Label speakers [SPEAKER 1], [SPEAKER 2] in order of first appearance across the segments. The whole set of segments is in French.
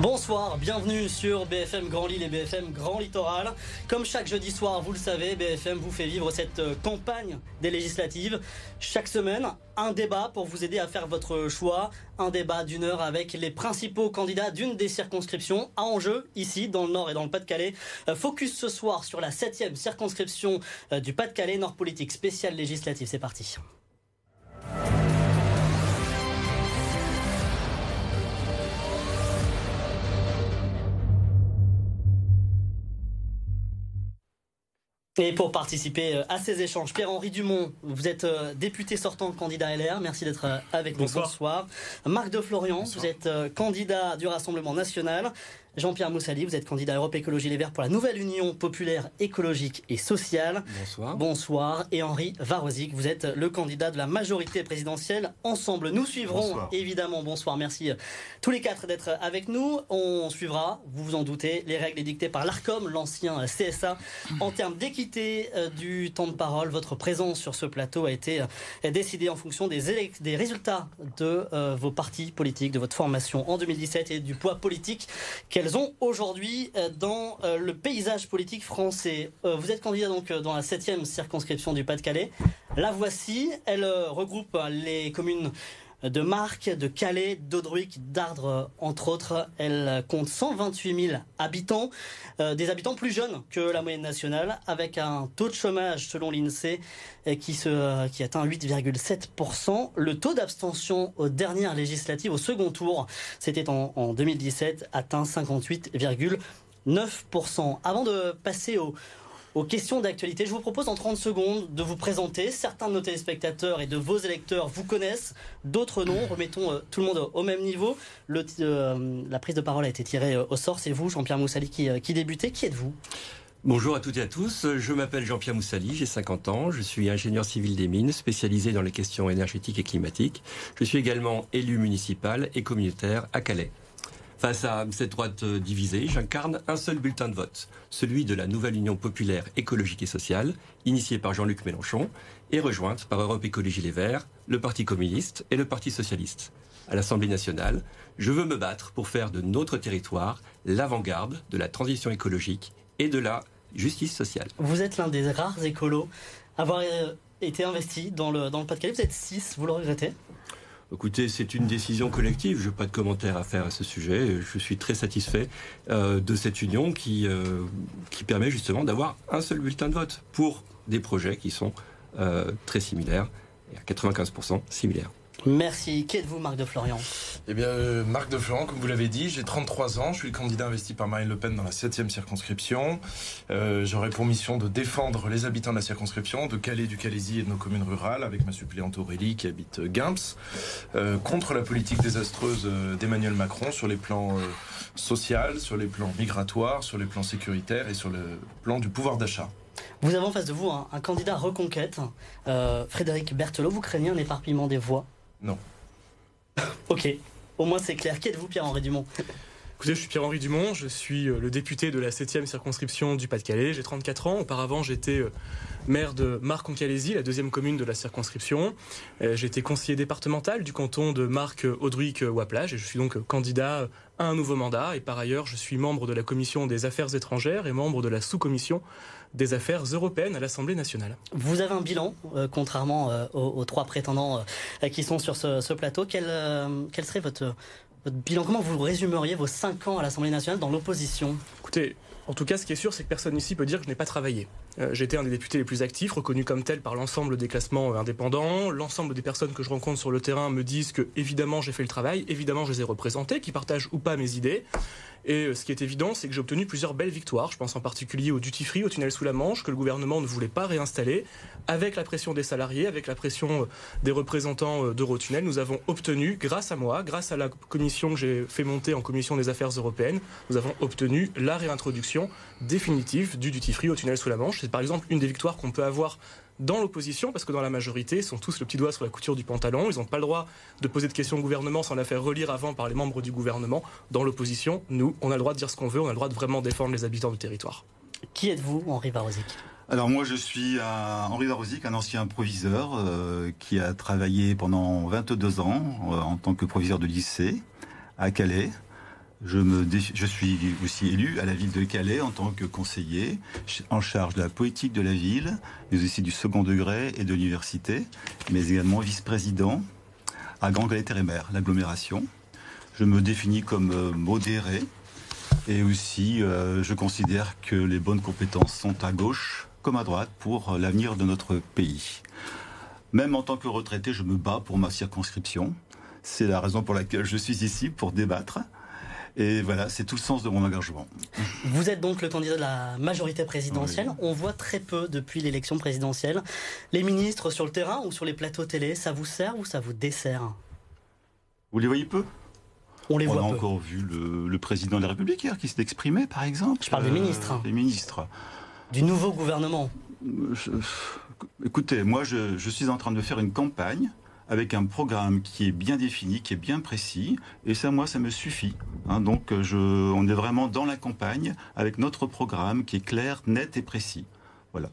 [SPEAKER 1] Bonsoir, bienvenue sur BFM Grand Lille et BFM Grand Littoral. Comme chaque jeudi soir, vous le savez, BFM vous fait vivre cette euh, campagne des législatives. Chaque semaine, un débat pour vous aider à faire votre choix. Un débat d'une heure avec les principaux candidats d'une des circonscriptions à enjeu, ici dans le Nord et dans le Pas-de-Calais. Euh, focus ce soir sur la septième circonscription euh, du Pas-de-Calais, Nord Politique spéciale législative. C'est parti. Et pour participer euh, à ces échanges, Pierre-Henri Dumont, vous êtes euh, député sortant candidat LR. Merci d'être euh, avec nous. Bonsoir. Marc de Florian, vous êtes candidat du Rassemblement national. Jean-Pierre Moussali, vous êtes candidat Europe Écologie Les Verts pour la nouvelle Union populaire écologique et sociale.
[SPEAKER 2] Bonsoir.
[SPEAKER 1] Bonsoir. Et Henri Varozic, vous êtes le candidat de la majorité présidentielle. Ensemble, nous suivrons évidemment, bonsoir, merci tous les quatre d'être avec nous. On suivra, vous vous en doutez, les règles édictées par l'ARCOM, l'ancien CSA, en termes d'équité euh, du temps de parole. Votre présence sur ce plateau a été euh, décidée en fonction des, des résultats de euh, vos partis politiques, de votre formation en 2017 et du poids politique qu'elles aujourd'hui euh, dans euh, le paysage politique français. Euh, vous êtes candidat donc dans la septième circonscription du Pas-de-Calais. La voici. Elle regroupe les communes de Marc, de Calais, d'Audruic, d'Ardre, entre autres. Elle compte 128 000 habitants, des habitants plus jeunes que la moyenne nationale, avec un taux de chômage, selon l'INSEE, qui, se, qui atteint 8,7%. Le taux d'abstention aux dernières législatives, au second tour, c'était en, en 2017, atteint 58,9%. Avant de passer au, aux questions d'actualité. Je vous propose en 30 secondes de vous présenter. Certains de nos téléspectateurs et de vos électeurs vous connaissent, d'autres non. Remettons euh, tout le monde au même niveau. Euh, la prise de parole a été tirée euh, au sort. C'est vous, Jean-Pierre Moussali, qui, qui débutez. Qui êtes-vous?
[SPEAKER 2] Bonjour à toutes et à tous, je m'appelle Jean-Pierre Moussali, j'ai 50 ans, je suis ingénieur civil des mines, spécialisé dans les questions énergétiques et climatiques. Je suis également élu municipal et communautaire à Calais. Face à cette droite divisée, j'incarne un seul bulletin de vote, celui de la nouvelle Union populaire écologique et sociale, initiée par Jean-Luc Mélenchon et rejointe par Europe Écologie Les Verts, le Parti communiste et le Parti socialiste. À l'Assemblée nationale, je veux me battre pour faire de notre territoire l'avant-garde de la transition écologique et de la justice sociale.
[SPEAKER 1] Vous êtes l'un des rares écolos à avoir euh, été investi dans le, dans le Pas-de-Calais. Vous êtes six, vous le regrettez?
[SPEAKER 2] Écoutez, c'est une décision collective. Je n'ai pas de commentaire à faire à ce sujet. Je suis très satisfait euh, de cette union qui, euh, qui permet justement d'avoir un seul bulletin de vote pour des projets qui sont euh, très similaires et à 95% similaires.
[SPEAKER 1] Merci. Qui êtes-vous, Marc de Florian
[SPEAKER 3] Eh bien, euh, Marc de Florian, comme vous l'avez dit, j'ai 33 ans. Je suis le candidat investi par Marine Le Pen dans la 7e circonscription. Euh, J'aurai pour mission de défendre les habitants de la circonscription, de Calais, du Calaisie et de nos communes rurales, avec ma suppléante Aurélie qui habite Gimps, euh, contre la politique désastreuse d'Emmanuel Macron sur les plans social, sur les plans migratoires, sur les plans sécuritaires et sur le plan du pouvoir d'achat.
[SPEAKER 1] Vous avez en face de vous un, un candidat reconquête, Frédéric Berthelot. Vous craignez un éparpillement des voix?
[SPEAKER 3] Non.
[SPEAKER 1] Ok, au moins c'est clair. Qui êtes-vous, Pierre-Henri Dumont?
[SPEAKER 4] Écoutez, je suis Pierre-Henri Dumont, je suis euh, le député de la 7e circonscription du Pas-de-Calais. J'ai 34 ans. Auparavant, j'étais euh, maire de Marc-en-Calaisie, la deuxième commune de la circonscription. Euh, J'ai été conseiller départemental du canton de Marc-Audruic-Waplage et je suis donc candidat à un nouveau mandat. Et par ailleurs, je suis membre de la commission des affaires étrangères et membre de la sous-commission des affaires européennes à l'Assemblée nationale.
[SPEAKER 1] Vous avez un bilan, euh, contrairement euh, aux, aux, trois prétendants euh, qui sont sur ce, ce plateau. Quel, quel serait votre, votre bilan? Comment vous résumeriez vos cinq ans à l'Assemblée nationale dans l'opposition?
[SPEAKER 4] Écoutez, en tout cas, ce qui est sûr, c'est que personne ici peut dire que je n'ai pas travaillé. Euh, J'étais un des députés les plus actifs, reconnu comme tel par l'ensemble des classements indépendants. L'ensemble des personnes que je rencontre sur le terrain me disent que, évidemment, j'ai fait le travail, évidemment, je les ai représentés, qui partagent ou pas mes idées. Et euh, ce qui est évident, c'est que j'ai obtenu plusieurs belles victoires. Je pense en particulier au duty free, au tunnel sous la Manche, que le gouvernement ne voulait pas réinstaller. Avec la pression des salariés, avec la pression euh, des représentants d'Eurotunnel, nous avons obtenu, grâce à moi, grâce à la commission que j'ai fait monter en commission des affaires européennes, nous avons obtenu la réintroduction définitive du duty free au tunnel sous la Manche. C'est par exemple une des victoires qu'on peut avoir dans l'opposition, parce que dans la majorité, ils sont tous le petit doigt sur la couture du pantalon. Ils n'ont pas le droit de poser de questions au gouvernement sans la faire relire avant par les membres du gouvernement. Dans l'opposition, nous, on a le droit de dire ce qu'on veut, on a le droit de vraiment défendre les habitants du territoire.
[SPEAKER 1] Qui êtes-vous, Henri Barosic
[SPEAKER 5] alors moi je suis euh, Henri Varosic, un ancien proviseur euh, qui a travaillé pendant 22 ans euh, en tant que proviseur de lycée à Calais. Je, suis aussi élu à la ville de Calais en tant que conseiller en charge de la politique de la ville, mais aussi du second degré et de l'université, mais également vice-président à Grand Calais Terre l'agglomération. Je me définis comme euh, modéré et aussi euh, je considère que les bonnes compétences sont à gauche comme à droite pour l'avenir de notre pays. Même en tant que retraité, je me bats pour ma circonscription. C'est la raison pour laquelle je suis ici, pour débattre. Et voilà, c'est tout le sens de mon engagement.
[SPEAKER 1] Vous êtes donc le candidat de la majorité présidentielle. On voit très peu depuis l'élection présidentielle. Les ministres sur le terrain ou sur les plateaux télé, ça vous sert ou ça vous dessert?
[SPEAKER 5] Vous les voyez peu?
[SPEAKER 1] On les voit
[SPEAKER 5] a encore vu le, président de la République hier qui s'est exprimé, par exemple.
[SPEAKER 1] Je parle des ministres.
[SPEAKER 5] Des ministres.
[SPEAKER 1] Du nouveau gouvernement.
[SPEAKER 5] écoutez, moi, je, suis en train de faire une campagne avec un programme qui est bien défini, qui est bien précis, et ça, moi, ça me suffit. Hein. donc, je, on est vraiment dans la campagne avec notre programme qui est clair, net et précis. Voilà.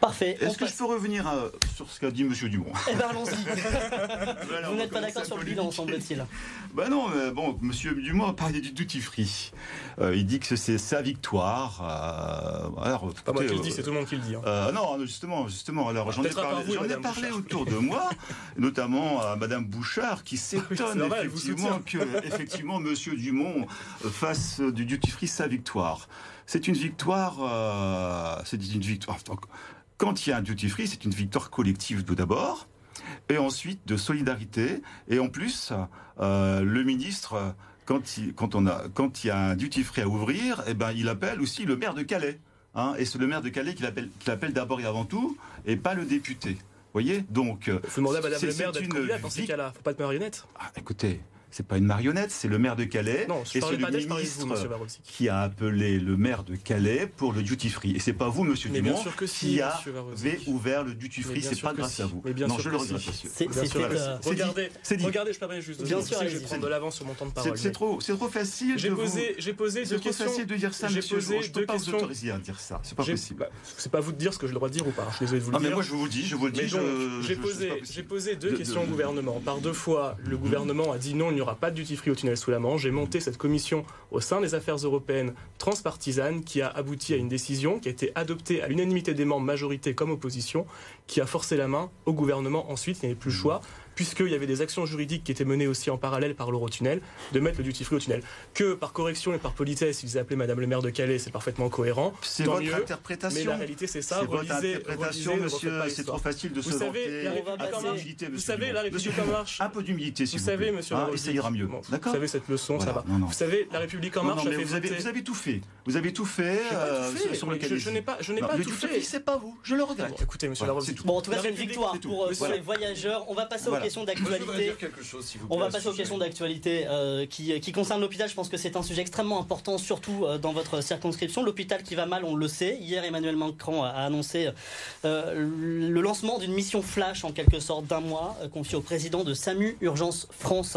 [SPEAKER 1] Parfait.
[SPEAKER 5] Est-ce que je peux revenir euh, sur ce qu'a dit M. Dumont?
[SPEAKER 1] Eh bien, allons-y. Vous n'êtes pas d'accord sur le bilan, semble-t-il.
[SPEAKER 5] Ben non, mais bon, M. Dumont a parlé du duty free. Euh, il dit que c'est sa victoire.
[SPEAKER 4] Euh, alors, pas moi qui le dis, c'est tout le monde qui le dit.
[SPEAKER 5] Hein. non, justement, justement. Alors, j'en ai parlé, ai parlé autour de moi, notamment à Mme Bouchard, qui s'étonne effectivement que, effectivement, M. Dumont fasse du duty free sa victoire. C'est une victoire. c'est une victoire. Quand il y a un duty free, c'est une victoire collective tout d'abord, et ensuite de solidarité. Et en plus, euh, le ministre, quand il, quand, on a, quand il y a un duty free à ouvrir, eh ben, il appelle aussi le maire de Calais. Hein, et c'est le maire de Calais qui l'appelle, appelle d'abord et avant tout, et pas le député. Vous voyez Donc.
[SPEAKER 4] Faut demander à Madame le maire d'être dans ces cas-là. Faut pas être marionnette.
[SPEAKER 5] Ah, écoutez, c'est pas une marionnette, c'est le maire de Calais.
[SPEAKER 4] Non,
[SPEAKER 5] et c'est le ministre qui a appelé le maire de Calais pour le duty free. Et c'est pas vous, monsieur
[SPEAKER 4] mais
[SPEAKER 5] Dumont,
[SPEAKER 4] qui
[SPEAKER 5] avez ouvert le duty free. C'est pas grâce à vous.
[SPEAKER 4] Mais bien
[SPEAKER 5] non,
[SPEAKER 4] je
[SPEAKER 5] le regrette, monsieur. C'est
[SPEAKER 4] regardez, regardez, je permets juste. Bien sûr, je vais prendre de l'avance sur mon temps de parole.
[SPEAKER 5] C'est trop, c'est trop facile.
[SPEAKER 4] J'ai posé, j'ai posé deux questions.
[SPEAKER 5] C'est trop facile de dire ça, monsieur. Je peux pas vous autoriser à dire ça. C'est pas possible. Bah,
[SPEAKER 4] c'est pas vous de dire ce que j'ai le droit de dire ou pas. Je suis désolé de vous le dire.
[SPEAKER 5] mais moi je vous le dis, je vous le dis.
[SPEAKER 4] J'ai posé deux questions au gouvernement. Par deux fois, le gouvernement a dit non, n'y aura pas de duty free tunnel sous la Manche. J'ai monté cette commission au sein des affaires européennes transpartisanes qui a abouti à une décision qui a été adoptée à l'unanimité des membres, majorité comme opposition, qui a forcé la main au gouvernement ensuite. Il n'y avait plus le choix puisqu'il y avait des actions juridiques qui étaient menées aussi en parallèle par l'Eurotunnel, de mettre le duty free au tunnel. Que par correction et par politesse, ils appelaient Madame le maire de Calais, c'est parfaitement cohérent.
[SPEAKER 5] C'est votre interprétation.
[SPEAKER 4] Mais la réalité, c'est ça.
[SPEAKER 5] Votre interprétation, monsieur, c'est trop facile de
[SPEAKER 4] vous
[SPEAKER 5] se
[SPEAKER 4] savez, La République. Vous savez, la République en marche.
[SPEAKER 5] Un peu d'humilité, s'il vous,
[SPEAKER 4] savez, monsieur
[SPEAKER 5] ah, ça ira mieux.
[SPEAKER 4] D'accord. Vous savez cette leçon, ça va. Vous savez, la République en marche.
[SPEAKER 5] Vous avez tout fait. Vous avez tout fait euh, sur le
[SPEAKER 4] Je n'ai pas, je n'ai pas tout fait.
[SPEAKER 5] C'est pas vous. Je le regrette.
[SPEAKER 4] Écoutez, monsieur.
[SPEAKER 1] Bon, en tout cas, c'est une victoire pour les voyageurs. On va passer aux questions d'actualité
[SPEAKER 3] si
[SPEAKER 1] On va passer aux questions d'actualité euh, qui, qui concernent l'hôpital. Je pense que c'est un sujet extrêmement important, surtout euh, dans votre circonscription. L'hôpital qui va mal, on le sait. Hier, Emmanuel Macron a annoncé euh, le lancement d'une mission flash, en quelque sorte, d'un mois, confiée au président de SAMU Urgence France.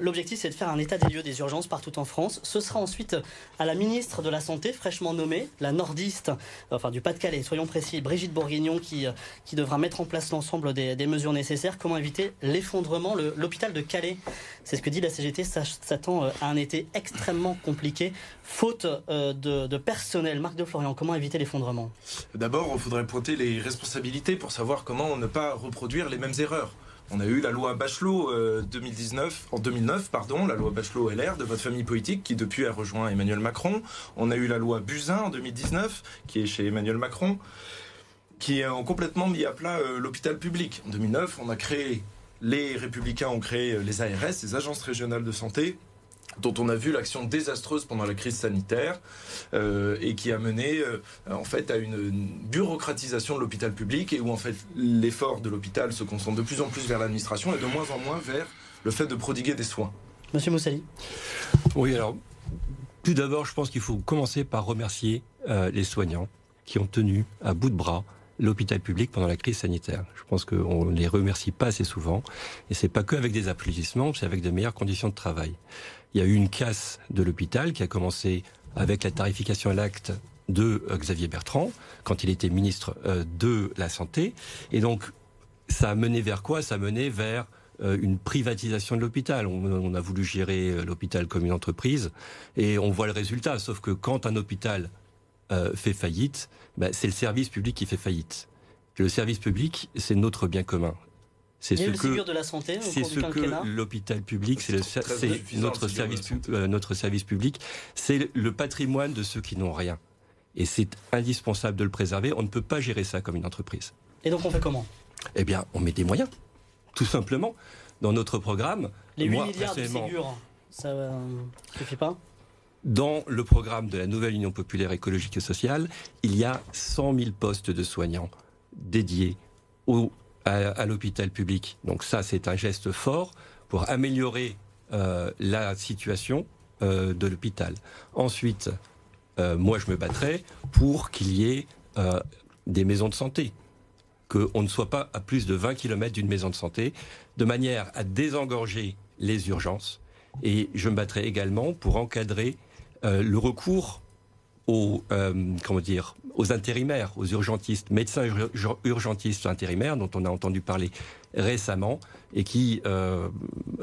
[SPEAKER 1] L'objectif, c'est de faire un état des lieux des urgences partout en France. Ce sera ensuite à la ministre de la Santé, fraîchement nommée, la nordiste, enfin du Pas-de-Calais, soyons précis, Brigitte Bourguignon, qui, qui devra mettre en place l'ensemble des, des mesures nécessaires. Comment éviter l'effondrement l'hôpital de Calais. C'est ce que dit la CGT, s'attend euh, à un été extrêmement compliqué, faute euh, de, personnel. Marc de Florian, comment éviter l'effondrement?
[SPEAKER 3] D'abord, il faudrait pointer les responsabilités pour savoir comment ne pas reproduire les mêmes erreurs. On a eu la loi Bachelot 2019, euh, en 2009, pardon, la loi Bachelot LR de votre famille politique qui depuis a rejoint Emmanuel Macron. On a eu la loi Buzyn en 2019 qui est chez Emmanuel Macron qui ont complètement mis à plat l'hôpital public. En 2009, on a créé les Républicains ont créé euh, les ARS, les agences régionales de santé, dont on a vu l'action désastreuse pendant la crise sanitaire euh, et qui a mené euh, en fait à une, bureaucratisation de l'hôpital public et où en fait l'effort de l'hôpital se concentre de plus en plus vers l'administration et de moins en moins vers le fait de prodiguer des soins.
[SPEAKER 1] Monsieur Moussali.
[SPEAKER 2] Oui, alors tout d'abord, je pense qu'il faut commencer par remercier les soignants qui ont tenu à bout de bras l'hôpital public pendant la crise sanitaire. Je pense qu'on ne les remercie pas assez souvent. Et c'est pas que avec des applaudissements, c'est avec de meilleures conditions de travail. Il y a eu une casse de l'hôpital qui a commencé avec la tarification à l'acte de euh, Xavier Bertrand, quand il était ministre euh, de la Santé. Et donc, ça a mené vers quoi? Ça a mené vers euh, une privatisation de l'hôpital. On, a voulu gérer l'hôpital comme une entreprise et on voit le résultat. Sauf que quand un hôpital fait faillite, ben, c'est le service public qui fait faillite. le service public, c'est notre bien commun.
[SPEAKER 1] C'est ce que de la santé
[SPEAKER 2] c'est ce que l'hôpital public, c'est notre service notre service public, c'est le patrimoine de ceux qui n'ont rien. Et c'est indispensable de le préserver. On ne peut pas gérer ça comme une entreprise.
[SPEAKER 1] Et donc on fait comment?
[SPEAKER 2] Eh bien, on met des moyens, tout simplement. Dans notre programme,
[SPEAKER 1] les 8 milliards de Ségur, ça ne euh, suffit pas?
[SPEAKER 2] Dans le programme de la nouvelle Union populaire écologique et sociale, il y a 100 000 postes de soignants dédiés au, à, l'hôpital public. Donc ça, c'est un geste fort pour améliorer euh, la situation euh, de l'hôpital. Ensuite, euh, moi je me battrais pour qu'il y ait des maisons de santé, qu'on ne soit pas à plus de 20 km d'une maison de santé, de manière à désengorger les urgences. Et je me battrai également pour encadrer euh, le recours aux, comment dire, aux intérimaires, aux urgentistes, médecins urgentistes intérimaires dont on a entendu parler récemment et qui,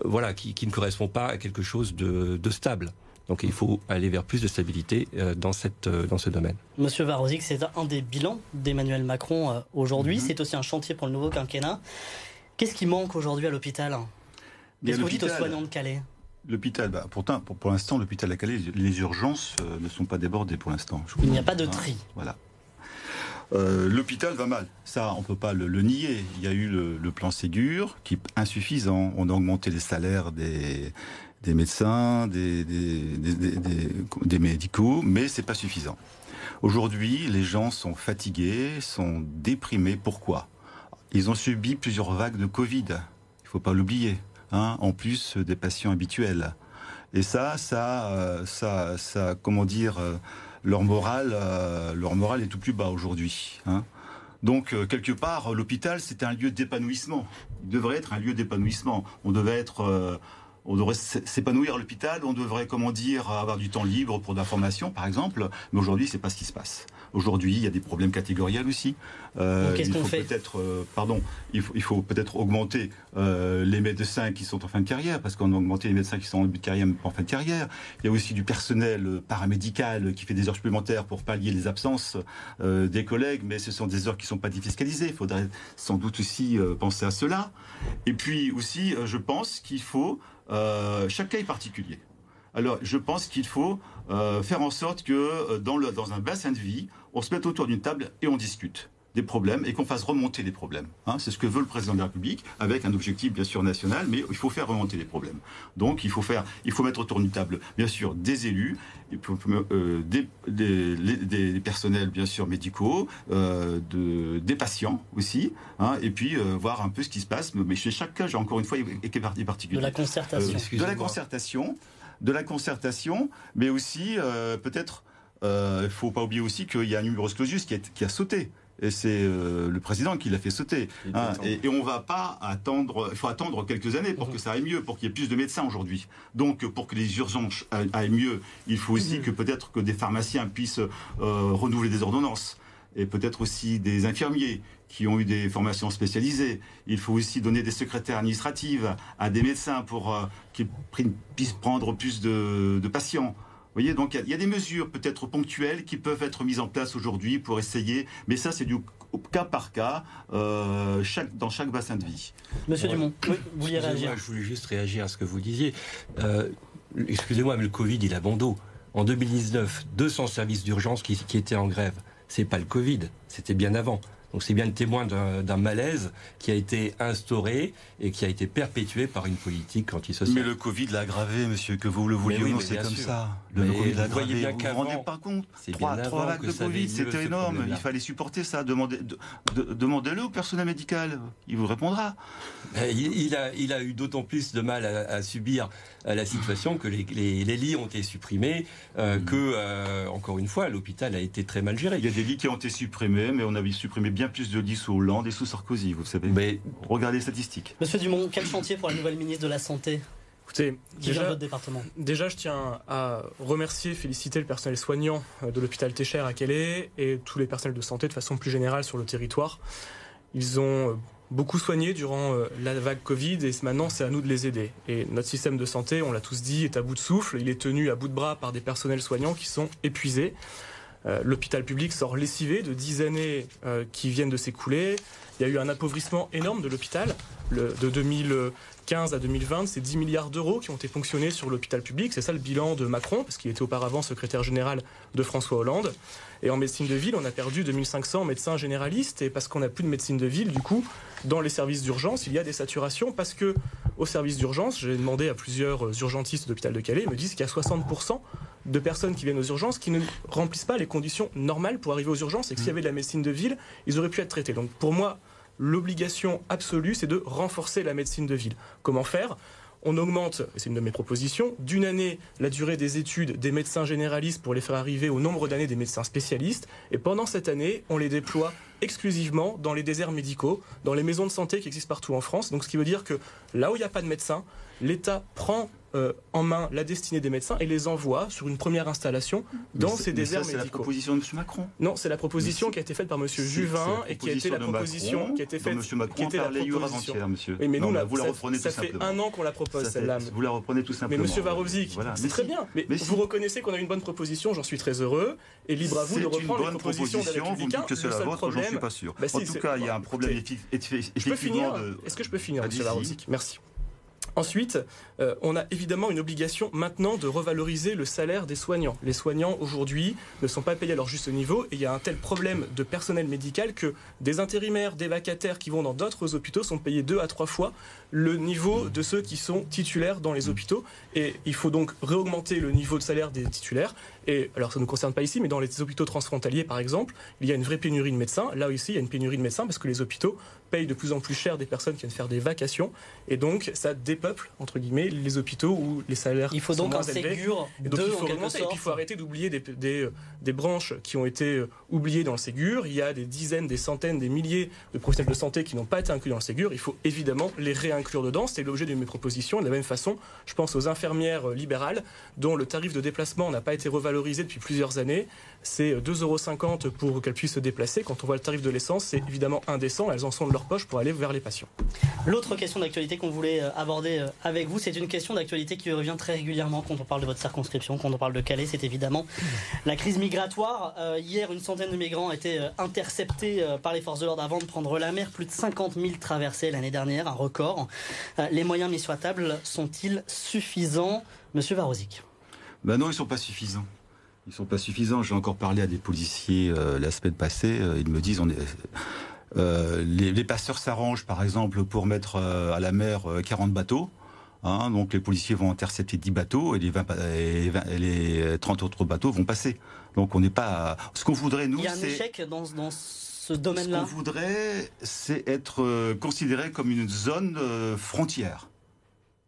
[SPEAKER 2] voilà, qui, ne correspond pas à quelque chose de stable. Donc il faut aller vers plus de stabilité euh, dans, cette, euh, dans ce domaine.
[SPEAKER 1] Monsieur Varosic, c'est un des bilans d'Emmanuel Macron euh, aujourd'hui. Mhm. C'est aussi un chantier pour le nouveau quinquennat. Qu'est-ce qui manque aujourd'hui à l'hôpital? Qu'est-ce que vous dites aux soignants de Calais?
[SPEAKER 5] L'hôpital, bah, pourtant, pour, l'instant, l'hôpital à Calais, les urgences ne sont pas débordées pour l'instant.
[SPEAKER 1] Il n'y a pas de tri.
[SPEAKER 5] voilà. L'hôpital va mal, ça on peut pas le, nier. Il y a eu le, le, plan Ségur qui est insuffisant. On a augmenté les salaires des, des médecins, des, des, médicaux, mais c'est pas suffisant. Aujourd'hui, les gens sont fatigués, sont déprimés. Pourquoi? Ils ont subi plusieurs vagues de Covid. Il faut pas l'oublier. Hein, en plus des patients habituels. Et ça, ça, euh, ça, ça, comment dire, euh, leur morale, euh, leur morale est tout plus bas aujourd'hui. Hein. Donc, quelque part, l'hôpital, c'est un lieu d'épanouissement. Il devrait être un lieu d'épanouissement. On devait être on devrait s'épanouir à l'hôpital, on devrait, comment dire, avoir du temps libre pour de la formation, par exemple. Mais aujourd'hui, c'est pas ce qui se passe. Aujourd'hui, il y a des problèmes catégoriels aussi.
[SPEAKER 1] Euh, Qu'est-ce qu'on
[SPEAKER 5] fait? Peut-être, euh, pardon, il faut, il faut peut-être augmenter euh, les médecins qui sont en fin de carrière, parce qu'on a augmenté les médecins qui sont en début de carrière, mais pas en fin de carrière. Il y a aussi du personnel paramédical qui fait des heures supplémentaires pour pallier les absences euh, des collègues, mais ce sont des heures qui ne sont pas défiscalisées. Il faudrait sans doute aussi euh, penser à cela. Et puis aussi, je pense qu'il faut euh, chaque cas est particulier. Alors, je pense qu'il faut euh, faire en sorte que euh, dans, un bassin de vie, on se mette autour d'une table et on discute des problèmes et qu'on fasse remonter les problèmes. Hein. c'est ce que veut le président de la République, avec un objectif bien sûr national, mais il faut faire remonter les problèmes. Donc il faut faire, il faut mettre autour d'une table bien sûr des élus, et puis, euh, des, des, personnels bien sûr médicaux, euh, de, des patients aussi, hein, et puis euh, voir un peu ce qui se passe. Mais chez chaque cas, encore une fois, est particulier.
[SPEAKER 1] De la concertation.
[SPEAKER 5] de la concertation, de la concertation, mais aussi peut-être. Il ne faut pas oublier aussi qu'il y a un numerus clausus qui, qui a sauté et c'est euh, le président qui l'a fait sauter. Hein. et, et, on va pas attendre, il faut attendre quelques années pour que ça aille mieux, pour qu'il y ait plus de médecins aujourd'hui. Donc pour que les urgences aillent mieux, il faut aussi que peut-être que des pharmaciens puissent euh, renouveler des ordonnances et peut-être aussi des infirmiers qui ont eu des formations spécialisées. Il faut aussi donner des secrétaires administratives à des médecins pour euh, qu'ils puissent prendre plus de, de patients voyez, donc il y, a des mesures peut-être ponctuelles qui peuvent être mises en place aujourd'hui pour essayer, mais ça c'est du cas par cas euh, chaque, dans chaque bassin de vie.
[SPEAKER 1] Monsieur Dumont, vous vouliez réagir
[SPEAKER 2] Je voulais juste réagir à ce que vous disiez. Euh, excusez-moi, mais le Covid, il a bon dos. En 2019, 200 services d'urgence qui, qui étaient en grève. C'est pas le Covid, c'était bien avant. Donc c'est bien le témoin d'un malaise qui a été instauré et qui a été perpétué par une politique antisociale.
[SPEAKER 5] Mais le Covid l'a aggravé, monsieur, que vous le vouliez ou non, c'est comme ça. Le Covid l'a aggravé. Vous vous rendez pas compte Trois, trois vagues de Covid, c'était énorme. Il fallait supporter ça. Demandez-le au personnel médical. Il vous répondra.
[SPEAKER 2] Il, a, il a eu d'autant plus de mal à, subir la situation que les, les, lits ont été supprimés, euh, mm. que, euh, encore une fois, l'hôpital a été très mal géré.
[SPEAKER 5] Il y a des lits qui ont été supprimés, mais on avait supprimé bien plus de lits sous Hollande et sous Sarkozy, vous savez. Mais regardez les statistiques.
[SPEAKER 1] Monsieur Dumont, quel chantier pour la nouvelle ministre de la Santé
[SPEAKER 4] Écoutez,
[SPEAKER 1] déjà, votre département?
[SPEAKER 4] déjà, je tiens à remercier, féliciter le personnel soignant de l'hôpital Técher à Calais et tous les personnels de santé de façon plus générale sur le territoire. Ils ont beaucoup soigné durant la vague Covid et maintenant c'est à nous de les aider. Et notre système de santé, on l'a tous dit, est à bout de souffle. Il est tenu à bout de bras par des personnels soignants qui sont épuisés. L'hôpital public sort lessivé de 10 années qui viennent de s'écouler. Il y a eu un appauvrissement énorme de l'hôpital de 2015 à 2020. C'est 10 milliards d'euros qui ont été fonctionnés sur l'hôpital public. C'est ça le bilan de Macron, parce qu'il était auparavant secrétaire général de François Hollande. Et en médecine de ville, on a perdu 2500 médecins généralistes. Et parce qu'on n'a plus de médecine de ville, du coup, dans les services d'urgence, il y a des saturations. Parce que au service d'urgence, j'ai demandé à plusieurs urgentistes de l'hôpital de Calais, ils me disent qu'il y a 60% de personnes qui viennent aux urgences qui ne remplissent pas les conditions normales pour arriver aux urgences et que s'il y mmh. avait de la médecine de ville, ils auraient pu être traités. Donc pour moi, l'obligation absolue, c'est de renforcer la médecine de ville. Comment faire? On augmente, c'est une de mes propositions, d'une année la durée des études des médecins généralistes pour les faire arriver au nombre d'années des médecins spécialistes. Et pendant cette année, on les déploie exclusivement dans les déserts médicaux, dans les maisons de santé qui existent partout en France. Donc ce qui veut dire que là où il n'y a pas de médecins, l'État prend euh, en main la destinée des médecins et les envoie sur une première installation dans ces déserts médicaux. C'est la
[SPEAKER 5] proposition de M. Macron.
[SPEAKER 4] Non, c'est la proposition qui a été faite par M. Juvin et qui a été la proposition qui a été faite.
[SPEAKER 5] M. Macron qui était la proposition. monsieur.
[SPEAKER 4] mais nous, vous la reprenez ça, ça fait un an qu'on la propose celle-là.
[SPEAKER 5] Vous la reprenez tout simplement.
[SPEAKER 4] Mais M. Varovzik, c'est très bien. Mais, vous reconnaissez qu'on a une bonne proposition, j'en suis très heureux. Et libre à vous de reprendre propositions des Républicains.
[SPEAKER 5] Vous me dites que c'est la vôtre, j'en suis pas sûr. Bah, en tout cas, il y a un problème effectivement.
[SPEAKER 4] Est-ce que je peux finir, M. Varovzik Merci. Ensuite, euh, on a évidemment une obligation maintenant de revaloriser le salaire des soignants. Les soignants aujourd'hui ne sont pas payés à leur juste niveau et il y a un tel problème de personnel médical que des intérimaires, des vacataires qui vont dans d'autres hôpitaux sont payés deux à trois fois le niveau de ceux qui sont titulaires dans les hôpitaux. Et il faut donc réaugmenter le niveau de salaire des titulaires. Et alors ça ne nous concerne pas ici, mais dans les hôpitaux transfrontaliers par exemple, il y a une vraie pénurie de médecins. Là aussi, il y a une pénurie de médecins parce que les hôpitaux payent de plus en plus cher des personnes qui viennent faire des vacations. Et donc ça dépeuple, entre guillemets, les hôpitaux où les salaires
[SPEAKER 1] Il faut donc un Ségur et donc, il
[SPEAKER 4] faut
[SPEAKER 1] Et
[SPEAKER 4] puis il faut arrêter d'oublier des, des, des, branches qui ont été euh, oubliées dans le Ségur. Il y a des dizaines, des centaines, des milliers de professionnels de santé qui n'ont pas été inclus dans le Ségur. Il faut évidemment les réinclure dedans. C'est l'objet de mes propositions. De la même façon, je pense aux infirmières euh, libérales dont le tarif de déplacement n'a pas été revalorisé depuis plusieurs années. C'est 2,50 euros pour qu'elles puissent se déplacer. Quand on voit le tarif de l'essence, c'est évidemment indécent. Elles en sont de leur poche pour aller vers les patients.
[SPEAKER 1] L'autre question d'actualité qu'on voulait euh, aborder avec vous, c'est une question d'actualité qui revient très régulièrement quand on parle de votre circonscription, quand on parle de Calais, c'est évidemment la crise migratoire. Euh, hier, une centaine de migrants ont été euh, interceptés euh, par les forces de l'ordre avant de prendre la mer. Plus de 50 000 traversées l'année dernière, un record. les moyens mis sur la table sont-ils suffisants? Monsieur Varozic
[SPEAKER 5] Ben non, ils ne sont pas suffisants. Ils sont pas suffisants. J'ai encore parlé à des policiers la semaine passée. ils me disent on est les, les, passeurs s'arrangent, par exemple, pour mettre à la mer 40 bateaux. Hein, donc les policiers vont intercepter 10 bateaux et les, 20, les 30 autres bateaux vont passer. Donc on n'est pas. Ce qu'on voudrait, nous.
[SPEAKER 1] Il y a un échec dans, dans ce domaine-là
[SPEAKER 5] Ce qu'on voudrait, c'est être euh, considéré comme une zone euh, frontière.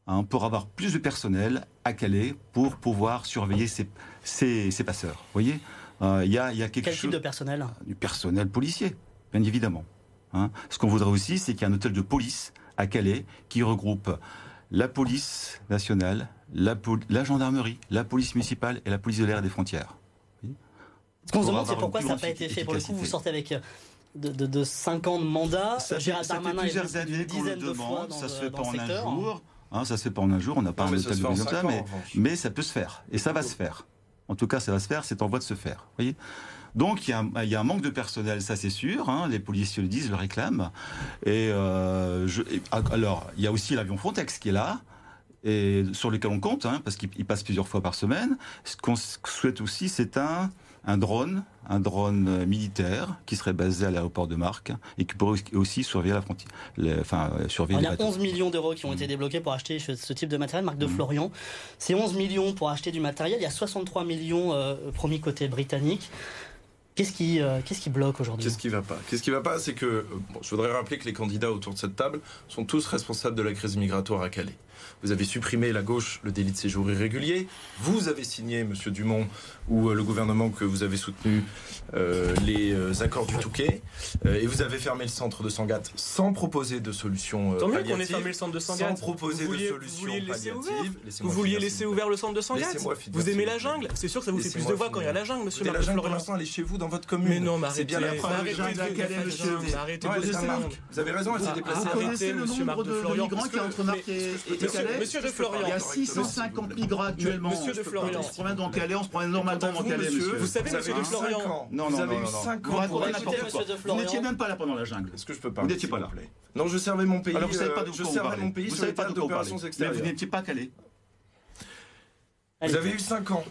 [SPEAKER 5] Hein, pour avoir plus de personnel à Calais pour pouvoir surveiller ces, ces, passeurs. Vous voyez?
[SPEAKER 1] Euh, Il y, a, y a quelque Quel type de personnel?
[SPEAKER 5] Du personnel policier, bien évidemment. Hein. Ce qu'on voudrait aussi, c'est qu'il y ait un hôtel de police à Calais qui regroupe la police nationale, la, gendarmerie, la police municipale et la police de l'air et des frontières.
[SPEAKER 1] Ce qu'on se demande, c'est pourquoi ça n'a pas été fait. Pour le coup, vous sortez avec euh, de, de, 5 ans de mandat.
[SPEAKER 5] Ça fait, plusieurs années qu'on le demande, ça se fait pas en un jour. Hein, ça se fait pas en un jour, on n'a pas un hôtel de mais, mais ça peut se faire. Et ça va se faire. En tout cas, ça va se faire, c'est en voie de se faire. Voyez? Donc il y, a un, manque de personnel, ça c'est sûr. Hein, les policiers le disent, le réclament. Et, euh, alors il y a aussi l'avion Frontex qui est là et sur lequel on compte, hein, parce qu'il passe plusieurs fois par semaine. Ce qu'on souhaite aussi, c'est un, un drone, un drone militaire qui serait basé à l'aéroport de Marc et qui pourrait aussi surveiller la frontière.
[SPEAKER 1] enfin, surveiller Il y a 11 millions d'euros qui ont été débloqués pour acheter ce, type de matériel, Marc de mmh. Florian. C'est 11 millions pour acheter du matériel. Il y a 63 millions euh, promis côté britannique. Qu'est-ce qui, euh, qu'est-ce qui bloque aujourd'hui
[SPEAKER 3] Qu'est-ce qui va pas? Qu'est-ce qui va pas C'est que je voudrais rappeler que les candidats autour de cette table sont tous responsables de la crise migratoire à Calais. Vous avez supprimé la gauche le délit de séjour irrégulier. Vous avez signé, Monsieur Dumont, ou euh, le gouvernement que vous avez soutenu, euh, les euh, accords du Touquet, et vous avez fermé le centre de Sangatte sans proposer de solution
[SPEAKER 4] Tant mieux qu'on ait fermé le centre de Sangatte.
[SPEAKER 3] Sans proposer de solution palliative.
[SPEAKER 4] Vous vouliez laisser ouvert le centre de Sangatte Vous aimez la jungle. C'est sûr que ça vous fait plus de voix quand il y a la jungle, Monsieur
[SPEAKER 3] La jungle, pour l'instant, elle est chez vous, dans votre commune.
[SPEAKER 4] Mais non, mais
[SPEAKER 3] C'est bien la
[SPEAKER 4] jungle monsieur. Arrêtez
[SPEAKER 3] Vous avez raison, elle s'est déplacée.
[SPEAKER 5] Vous connaissez le nombre de migrants qui entre Marc et Calais
[SPEAKER 4] Monsieur de Florian.
[SPEAKER 5] Il y a 650 migrants actuellement.
[SPEAKER 4] Monsieur de Florian.
[SPEAKER 5] On se promène dans Calais, on se promène normalement dans Calais, monsieur.
[SPEAKER 4] Vous savez, monsieur de Florian.
[SPEAKER 3] Non, non, vous avez eu 5 ans
[SPEAKER 5] pour n'importe quoi. Vous n'étiez même pas là pendant la jungle.
[SPEAKER 3] Est-ce que je peux pas
[SPEAKER 5] Vous n'étiez pas là.
[SPEAKER 3] Non, je servais mon pays.
[SPEAKER 5] Alors vous savez pas de quoi savez pas de quoi Mais n'étiez pas calé.
[SPEAKER 3] Vous avez eu 5 ans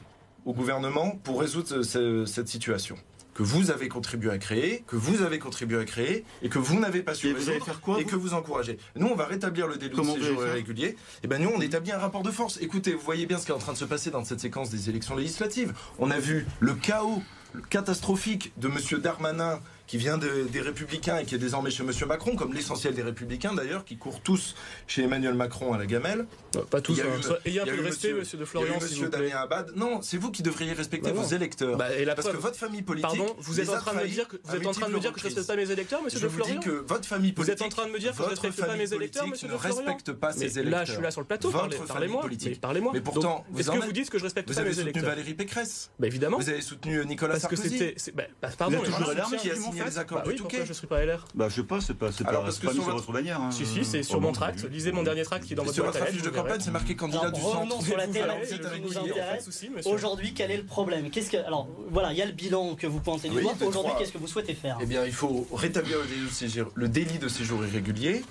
[SPEAKER 3] au gouvernement pour résoudre ce- cette situation que vous avez contribué à créer, que vous avez contribué à créer et que vous n'avez pas su
[SPEAKER 5] Et vous allez
[SPEAKER 3] résoudre
[SPEAKER 5] faire quoi,
[SPEAKER 3] et que vous encouragez. Nous, on va rétablir le délit de séjour irrégulier. Et ben nous, on établit un rapport de force. Écoutez, vous voyez bien ce qui est en train de se passer dans cette séquence des élections législatives. On a vu le chaos catastrophique de Monsieur Darmanin qui vient de- des Républicains et qui est désormais chez Monsieur Macron, comme l'essentiel des Républicains d'ailleurs, qui courent tous chez Emmanuel Macron à la gamelle.
[SPEAKER 4] Pas tous.
[SPEAKER 3] Il y a eu-.
[SPEAKER 4] Ayez un
[SPEAKER 3] il
[SPEAKER 4] peu de respect,
[SPEAKER 3] monsieur-
[SPEAKER 4] monsieur de
[SPEAKER 3] Il y a
[SPEAKER 4] Florian,
[SPEAKER 3] eu
[SPEAKER 4] s'il
[SPEAKER 3] Monsieur
[SPEAKER 4] vous.
[SPEAKER 3] Damien Abad. Non, c'est vous qui devriez respecter
[SPEAKER 4] Bah
[SPEAKER 3] vos électeurs.
[SPEAKER 4] Bah, et la
[SPEAKER 3] Parce que votre famille politique.
[SPEAKER 4] Pardon, vous êtes en train de me dire que vous êtes en train de me dire que je
[SPEAKER 3] multiples
[SPEAKER 4] respecte pas mes électeurs, monsieur
[SPEAKER 3] Je
[SPEAKER 4] de
[SPEAKER 3] vous dis
[SPEAKER 4] Florian
[SPEAKER 3] que votre famille
[SPEAKER 4] Vous
[SPEAKER 3] politique.
[SPEAKER 4] êtes en train de me dire que je
[SPEAKER 3] votre
[SPEAKER 4] respecte pas
[SPEAKER 3] famille
[SPEAKER 4] mes électeurs,
[SPEAKER 3] politique
[SPEAKER 4] monsieur
[SPEAKER 3] ne
[SPEAKER 4] de Florian
[SPEAKER 3] respecte pas ses électeurs.
[SPEAKER 4] Là, je suis là sur le plateau. Parlez-moi.
[SPEAKER 3] politique.
[SPEAKER 4] Mais Parlez-moi.
[SPEAKER 3] Mais pourtant, vous
[SPEAKER 4] Est-ce que vous dites que je respecte
[SPEAKER 3] Vous
[SPEAKER 4] pas
[SPEAKER 3] avez
[SPEAKER 4] mes
[SPEAKER 3] soutenu
[SPEAKER 4] électeurs
[SPEAKER 3] Valérie Pécresse.
[SPEAKER 4] Bah évidemment.
[SPEAKER 3] Vous avez soutenu Nicolas
[SPEAKER 4] Parce que
[SPEAKER 3] Sarkozy.
[SPEAKER 4] c'était. bah, bah, Pardon,
[SPEAKER 5] Vous toujours
[SPEAKER 4] je soutiens-
[SPEAKER 3] qui a signé les accords
[SPEAKER 4] Bah pourquoi
[SPEAKER 3] Touquet.
[SPEAKER 4] je suis pas LR
[SPEAKER 5] Bah, je sais pas, c'est pas, c'est pas,
[SPEAKER 3] sur votre-
[SPEAKER 5] bannière. hein.
[SPEAKER 4] Si, si, c'est sur mon tract. Lisez mon dernier tract qui est dans votre boîte
[SPEAKER 3] campagne, c'est marqué candidat
[SPEAKER 1] Alors,
[SPEAKER 3] du
[SPEAKER 1] revenons
[SPEAKER 3] centre.
[SPEAKER 1] sur la thématique qui nous intéresse. Aujourd'hui, quel est le problème Qu'est-ce que alors voilà, il y a le bilan que vous pointez du
[SPEAKER 3] Oui,
[SPEAKER 1] doigt. Aujourd'hui, qu'est-ce que vous souhaitez faire
[SPEAKER 3] Eh bien, il faut rétablir le délit de séjour, le délit de séjour irrégulier.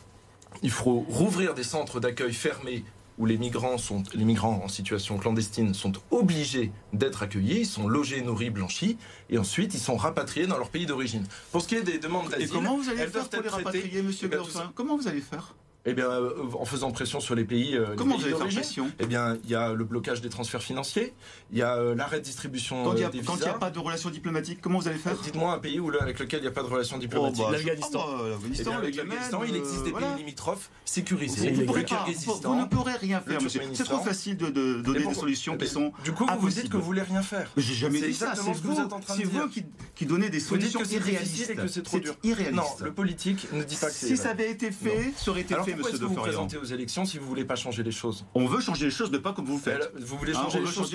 [SPEAKER 3] Il faut rouvrir des centres d'accueil fermés où les migrants, sont, les migrants en situation clandestine sont obligés d'être accueillis, ils sont logés, nourris, blanchis, et ensuite ils sont rapatriés dans leur pays d'origine. Pour ce qui est des demandes
[SPEAKER 5] Et
[SPEAKER 3] d'asile,
[SPEAKER 5] comment vous allez faire pour les rapatrier, monsieur
[SPEAKER 3] Eh
[SPEAKER 5] Comment vous allez faire
[SPEAKER 3] Eh bien, euh, en faisant pression sur les pays, euh, les
[SPEAKER 5] Comment
[SPEAKER 3] pays
[SPEAKER 5] vous allez faire
[SPEAKER 3] d'origine.
[SPEAKER 5] pression
[SPEAKER 3] Eh bien, il y a le blocage des transferts financiers, il y a euh, l'arrêt de distribution
[SPEAKER 5] Quand il n'y
[SPEAKER 3] euh,
[SPEAKER 5] a,
[SPEAKER 3] des
[SPEAKER 5] quand il y a
[SPEAKER 3] visas.
[SPEAKER 5] pas de relation diplomatique, comment vous allez faire?
[SPEAKER 3] Dites-moi un pays où, avec lequel il n'y a pas de relation diplomatique.
[SPEAKER 5] Oh, bah,
[SPEAKER 4] L'Afghanistan.
[SPEAKER 5] oh, bah,
[SPEAKER 3] Eh
[SPEAKER 5] L'Afghanistan,
[SPEAKER 3] il existe des
[SPEAKER 5] voilà.
[SPEAKER 3] pays limitrophes
[SPEAKER 5] Vous,
[SPEAKER 3] sécurisés.
[SPEAKER 5] vous pourrez pas, vous, vous ne pourrez rien faire, monsieur. C'est trop facile de, donner des solutions
[SPEAKER 3] Eh
[SPEAKER 5] qui
[SPEAKER 3] bien,
[SPEAKER 5] sont.
[SPEAKER 3] Du coup, vous vous dites que vous voulez rien faire.
[SPEAKER 5] J'ai jamais
[SPEAKER 3] C'est
[SPEAKER 5] dit ça, c'est
[SPEAKER 3] vous
[SPEAKER 5] vous,
[SPEAKER 3] êtes en train de
[SPEAKER 5] c'est
[SPEAKER 3] dire.
[SPEAKER 5] vous qui, donnez des
[SPEAKER 3] Vous dites
[SPEAKER 5] solutions
[SPEAKER 3] que c'est
[SPEAKER 5] irréalistes.
[SPEAKER 3] difficile et que c'est trop dur.
[SPEAKER 5] irréaliste.
[SPEAKER 3] Non, le politique ne dit pas que c'est
[SPEAKER 5] si ça avait été fait, ça aurait été fait,
[SPEAKER 3] pourquoi
[SPEAKER 5] monsieur de
[SPEAKER 3] vous présentez aux élections si vous voulez pas changer les choses?
[SPEAKER 5] On veut changer les choses, mais pas comme vous le faites.
[SPEAKER 3] Vous voulez
[SPEAKER 5] Hein,
[SPEAKER 3] changer les choses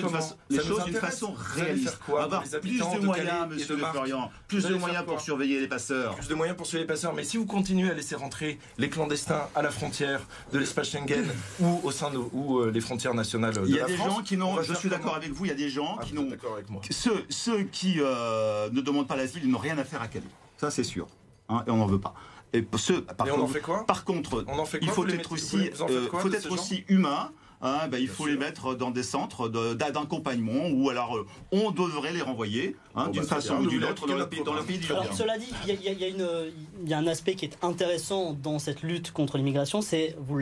[SPEAKER 5] d'une façon réaliste. Avoir plus de moyens, monsieur
[SPEAKER 3] de
[SPEAKER 5] Florian, plus de moyens pour surveiller les passeurs.
[SPEAKER 3] plus de moyens pour suivre les passeurs. Mais si vous continuez à laisser rentrer les clandestins à la frontière de l'espace Schengen ou au sein de ou, euh, les frontières nationales de
[SPEAKER 5] Il y a
[SPEAKER 3] la
[SPEAKER 5] des
[SPEAKER 3] France,
[SPEAKER 5] gens qui
[SPEAKER 3] on
[SPEAKER 5] n'ont, je suis d'accord avec vous, il y a des gens
[SPEAKER 3] Ah,
[SPEAKER 5] qui n'ont, ceux qui euh, ne demandent pas l'asile, ils n'ont rien à faire à Calais. Ça, c'est sûr. Hein, et on n'en veut pas. Et ceux, par
[SPEAKER 3] on en
[SPEAKER 5] contre,
[SPEAKER 3] fait quoi?
[SPEAKER 5] par contre,
[SPEAKER 3] On en fait
[SPEAKER 5] il faut être aussi, euh, faut être aussi humain. Hein, ben, il
[SPEAKER 3] Bien
[SPEAKER 5] faut
[SPEAKER 3] sûr.
[SPEAKER 5] les mettre dans des centres de- d'a- d'accompagnement ou alors euh, on devrait les renvoyer hein,
[SPEAKER 3] Bon,
[SPEAKER 5] d'une
[SPEAKER 3] bah, très
[SPEAKER 5] façon ou d'une autre dans le, pays, dans le pays du
[SPEAKER 1] Alors cela dit, il y, a- y y un aspect qui est intéressant dans cette lutte contre l'immigration, c'est, vous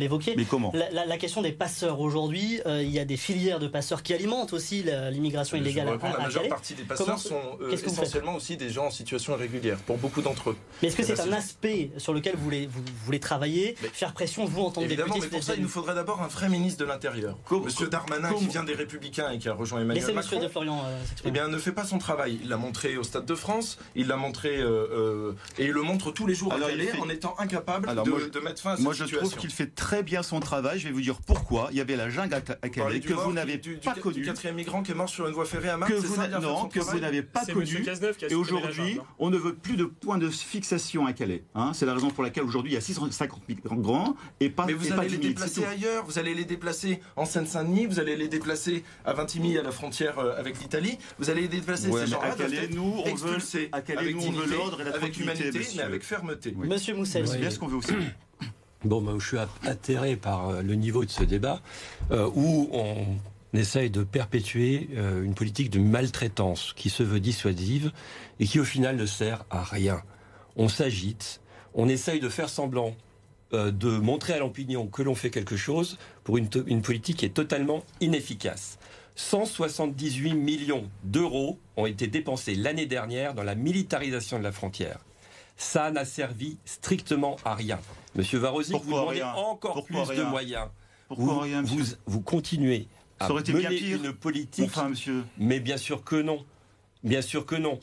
[SPEAKER 5] comment
[SPEAKER 1] la, la- la question des passeurs. Aujourd'hui, euh, il y a des filières de passeurs qui alimentent aussi l'immigration illégale à, à
[SPEAKER 3] la majeure partie des
[SPEAKER 1] Comment-
[SPEAKER 3] passeurs sont euh, essentiellement aussi des gens en situation irrégulière, pour beaucoup d'entre eux.
[SPEAKER 1] Mais est-ce que
[SPEAKER 3] Eh ben,
[SPEAKER 1] c'est un
[SPEAKER 3] c'est-
[SPEAKER 1] aspect sur lequel vous voulez, vous, voulez travailler,
[SPEAKER 3] Mais-
[SPEAKER 1] faire pression, vous en tant que
[SPEAKER 3] Évidemment,
[SPEAKER 1] député
[SPEAKER 3] mais pour ça, il nous faudrait d'abord un vrai ministre de l'Intérieur. Monsieur Darmanin, qui vient des Républicains et qui a rejoint Emmanuel
[SPEAKER 1] Laissez Monsieur
[SPEAKER 3] Macron,
[SPEAKER 1] de Florian euh,
[SPEAKER 3] eh bien, ne fait pas son travail. Il l'a montré au Stade de France, il l'a montré euh, euh, et il le montre tous les jours
[SPEAKER 5] Alors,
[SPEAKER 3] à
[SPEAKER 5] fait-
[SPEAKER 3] en étant incapable
[SPEAKER 5] Alors,
[SPEAKER 3] de,
[SPEAKER 5] moi, je-
[SPEAKER 3] de mettre fin à cette
[SPEAKER 5] Moi, je
[SPEAKER 3] situation.
[SPEAKER 5] trouve qu'il fait très bien son travail. Je vais vous dire pourquoi. Il y avait la jungle à, Calais
[SPEAKER 3] du
[SPEAKER 5] que
[SPEAKER 3] mort,
[SPEAKER 5] vous n'avez
[SPEAKER 3] du, du-
[SPEAKER 5] pas
[SPEAKER 3] du
[SPEAKER 5] connu.
[SPEAKER 3] quatrième migrant qui est mort sur une voie ferrée à Marne,
[SPEAKER 5] que
[SPEAKER 3] c'est
[SPEAKER 5] vous
[SPEAKER 3] ça,
[SPEAKER 5] non, que vous n'avez pas connu. Et
[SPEAKER 4] la
[SPEAKER 5] aujourd'hui, on ne veut plus de point de fixation à Calais. hein. c'est la raison pour laquelle aujourd'hui il y a 650 migrants et pas,
[SPEAKER 3] Mais vous allez les
[SPEAKER 5] 10 000, c'est
[SPEAKER 3] déplacer ailleurs, vous allez les déplacer en Seine-Saint-Denis, vous allez les déplacer à Vintimille à la frontière euh, avec l'Italie, vous allez les déplacer
[SPEAKER 5] Ouais,
[SPEAKER 3] ces
[SPEAKER 5] mais
[SPEAKER 3] gens-là
[SPEAKER 5] à Calais, nous, on veut,
[SPEAKER 3] expulsés
[SPEAKER 5] à Calais,
[SPEAKER 3] avec
[SPEAKER 5] nous, on veut
[SPEAKER 3] dignité,
[SPEAKER 5] l'ordre et la
[SPEAKER 3] avec
[SPEAKER 5] tranquillité,
[SPEAKER 3] humanité,
[SPEAKER 5] monsieur.
[SPEAKER 3] mais avec fermeté.
[SPEAKER 5] Oui.
[SPEAKER 1] Monsieur Moussel.
[SPEAKER 5] C'est bien ce qu'on veut aussi.
[SPEAKER 2] Bon, je suis atterré par euh, le niveau de ce débat euh, où on essaye de perpétuer euh, une politique de maltraitance qui se veut dissuasive et qui au final ne sert à rien. On s'agite, on essaye de faire semblant euh, de montrer à l'opinion que l'on fait quelque chose pour une, politique qui est totalement inefficace. 178 millions d'euros ont été dépensés l'année dernière dans la militarisation de la frontière. Ça n'a servi strictement à rien. Monsieur Varosi, vous demandez
[SPEAKER 5] rien
[SPEAKER 2] encore
[SPEAKER 5] Pourquoi
[SPEAKER 2] plus de
[SPEAKER 5] rien
[SPEAKER 2] moyens. Pourquoi vous, vous, vous continuez à mener une politique.
[SPEAKER 5] Enfin, monsieur.
[SPEAKER 2] Mais bien sûr que non. Bien sûr que non.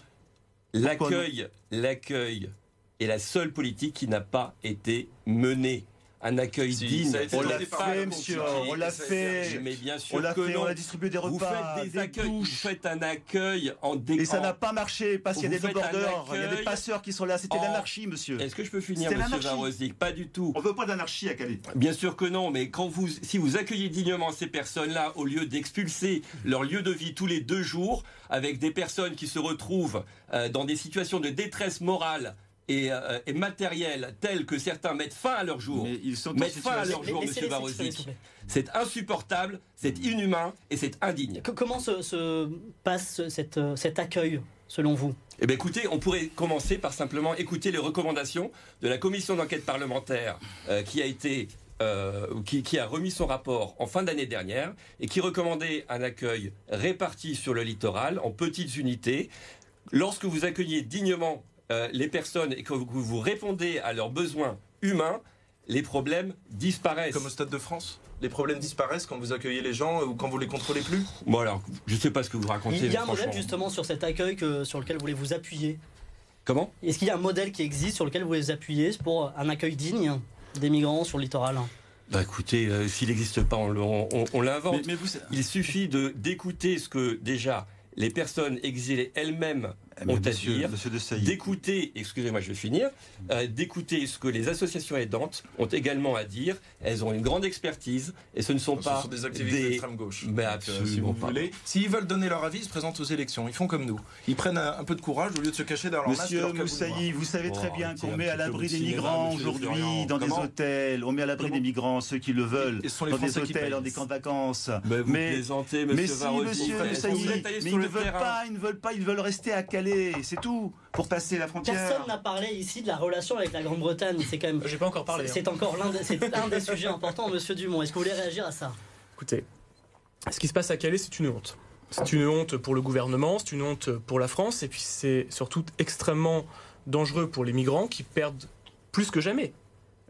[SPEAKER 2] L'accueil, l'accueil est la seule politique qui n'a pas été menée un accueil digne.
[SPEAKER 5] On l'a fait, monsieur. On l'a fait.
[SPEAKER 2] Mais bien sûr
[SPEAKER 5] on l'a
[SPEAKER 2] fait.
[SPEAKER 5] On a distribué des repas.
[SPEAKER 2] Vous faites des, accueils. Vous faites un accueil en décor.
[SPEAKER 5] Et ça n'a pas marché parce qu'il y a des débordeurs. Il y a des passeurs qui sont là. C'était l'anarchie, monsieur.
[SPEAKER 2] Est-ce que je peux finir, monsieur Varosic Pas du tout.
[SPEAKER 5] On veut pas d'anarchie à Calais.
[SPEAKER 2] Bien sûr que non. Mais quand vous, si vous accueillez dignement ces personnes-là, au lieu d'expulser leur lieu de vie tous les deux jours, avec des personnes qui se retrouvent euh, dans des situations de détresse morale euh, et, matériel tel que certains mettent fin à leur jour, mettent fin à leur jour, Monsieur Barosic, c'est insupportable, c'est inhumain et c'est indigne.
[SPEAKER 1] Comment se, passe euh, cet accueil selon vous?
[SPEAKER 2] Eh bien, écoutez, on pourrait commencer par simplement écouter les recommandations de la commission d'enquête parlementaire euh, qui a été qui, qui, a remis son rapport en fin d'année dernière et qui recommandait un accueil réparti sur le littoral en petites unités. Lorsque vous accueillez dignement euh, les personnes et que vous répondez à leurs besoins humains, les problèmes disparaissent.
[SPEAKER 3] Comme au Stade de France les problèmes disparaissent quand vous accueillez les gens ou quand vous les contrôlez plus
[SPEAKER 2] Bon alors, je ne sais pas ce que vous racontez.
[SPEAKER 1] Il y a un modèle justement sur cet accueil sur lequel vous voulez vous appuyer.
[SPEAKER 2] Comment?
[SPEAKER 1] Est-ce qu'il y a un modèle qui existe sur lequel vous voulez vous appuyer pour un accueil digne des migrants sur le littoral?
[SPEAKER 2] Bah écoutez, euh, s'il n'existe pas, on, l'invente. Il suffit d'écouter ce que déjà les personnes exilées elles-mêmes ont à dire, d'écouter, excusez-moi, je vais finir, euh, d'écouter ce que les associations aidantes ont également à dire. Elles ont une grande expertise et ce ne sont pas
[SPEAKER 3] des activistes d'extrême gauche.
[SPEAKER 2] Mais euh, si vous voulez,
[SPEAKER 3] s'ils veulent donner leur avis, ils se présentent aux élections. Ils font comme nous. Ils prennent un, peu de courage au lieu de se cacher derrière leur
[SPEAKER 5] Monsieur. Moussaï, vous savez très bien qu'on met à l'abri des migrants aujourd'hui dans des hôtels. On met à l'abri des migrants ceux qui le veulent dans des hôtels, dans des camps de vacances.
[SPEAKER 2] Mais mais si, monsieur
[SPEAKER 5] Moussaï, mais ils ne veulent pas, ils ne veulent pas, ils veulent rester à C'est tout pour passer la frontière.
[SPEAKER 1] Personne n'a parlé ici de la relation avec la Grande-Bretagne. C'est quand même.
[SPEAKER 4] J'ai pas encore parlé.
[SPEAKER 1] C'est
[SPEAKER 4] hein.
[SPEAKER 1] encore l'un des, un des sujets importants, Monsieur Dumont. Est-ce que vous voulez réagir à ça?
[SPEAKER 4] Écoutez, ce qui se passe à Calais, c'est une honte. C'est une honte pour le gouvernement, c'est une honte pour la France, et puis c'est surtout extrêmement dangereux pour les migrants qui perdent plus que jamais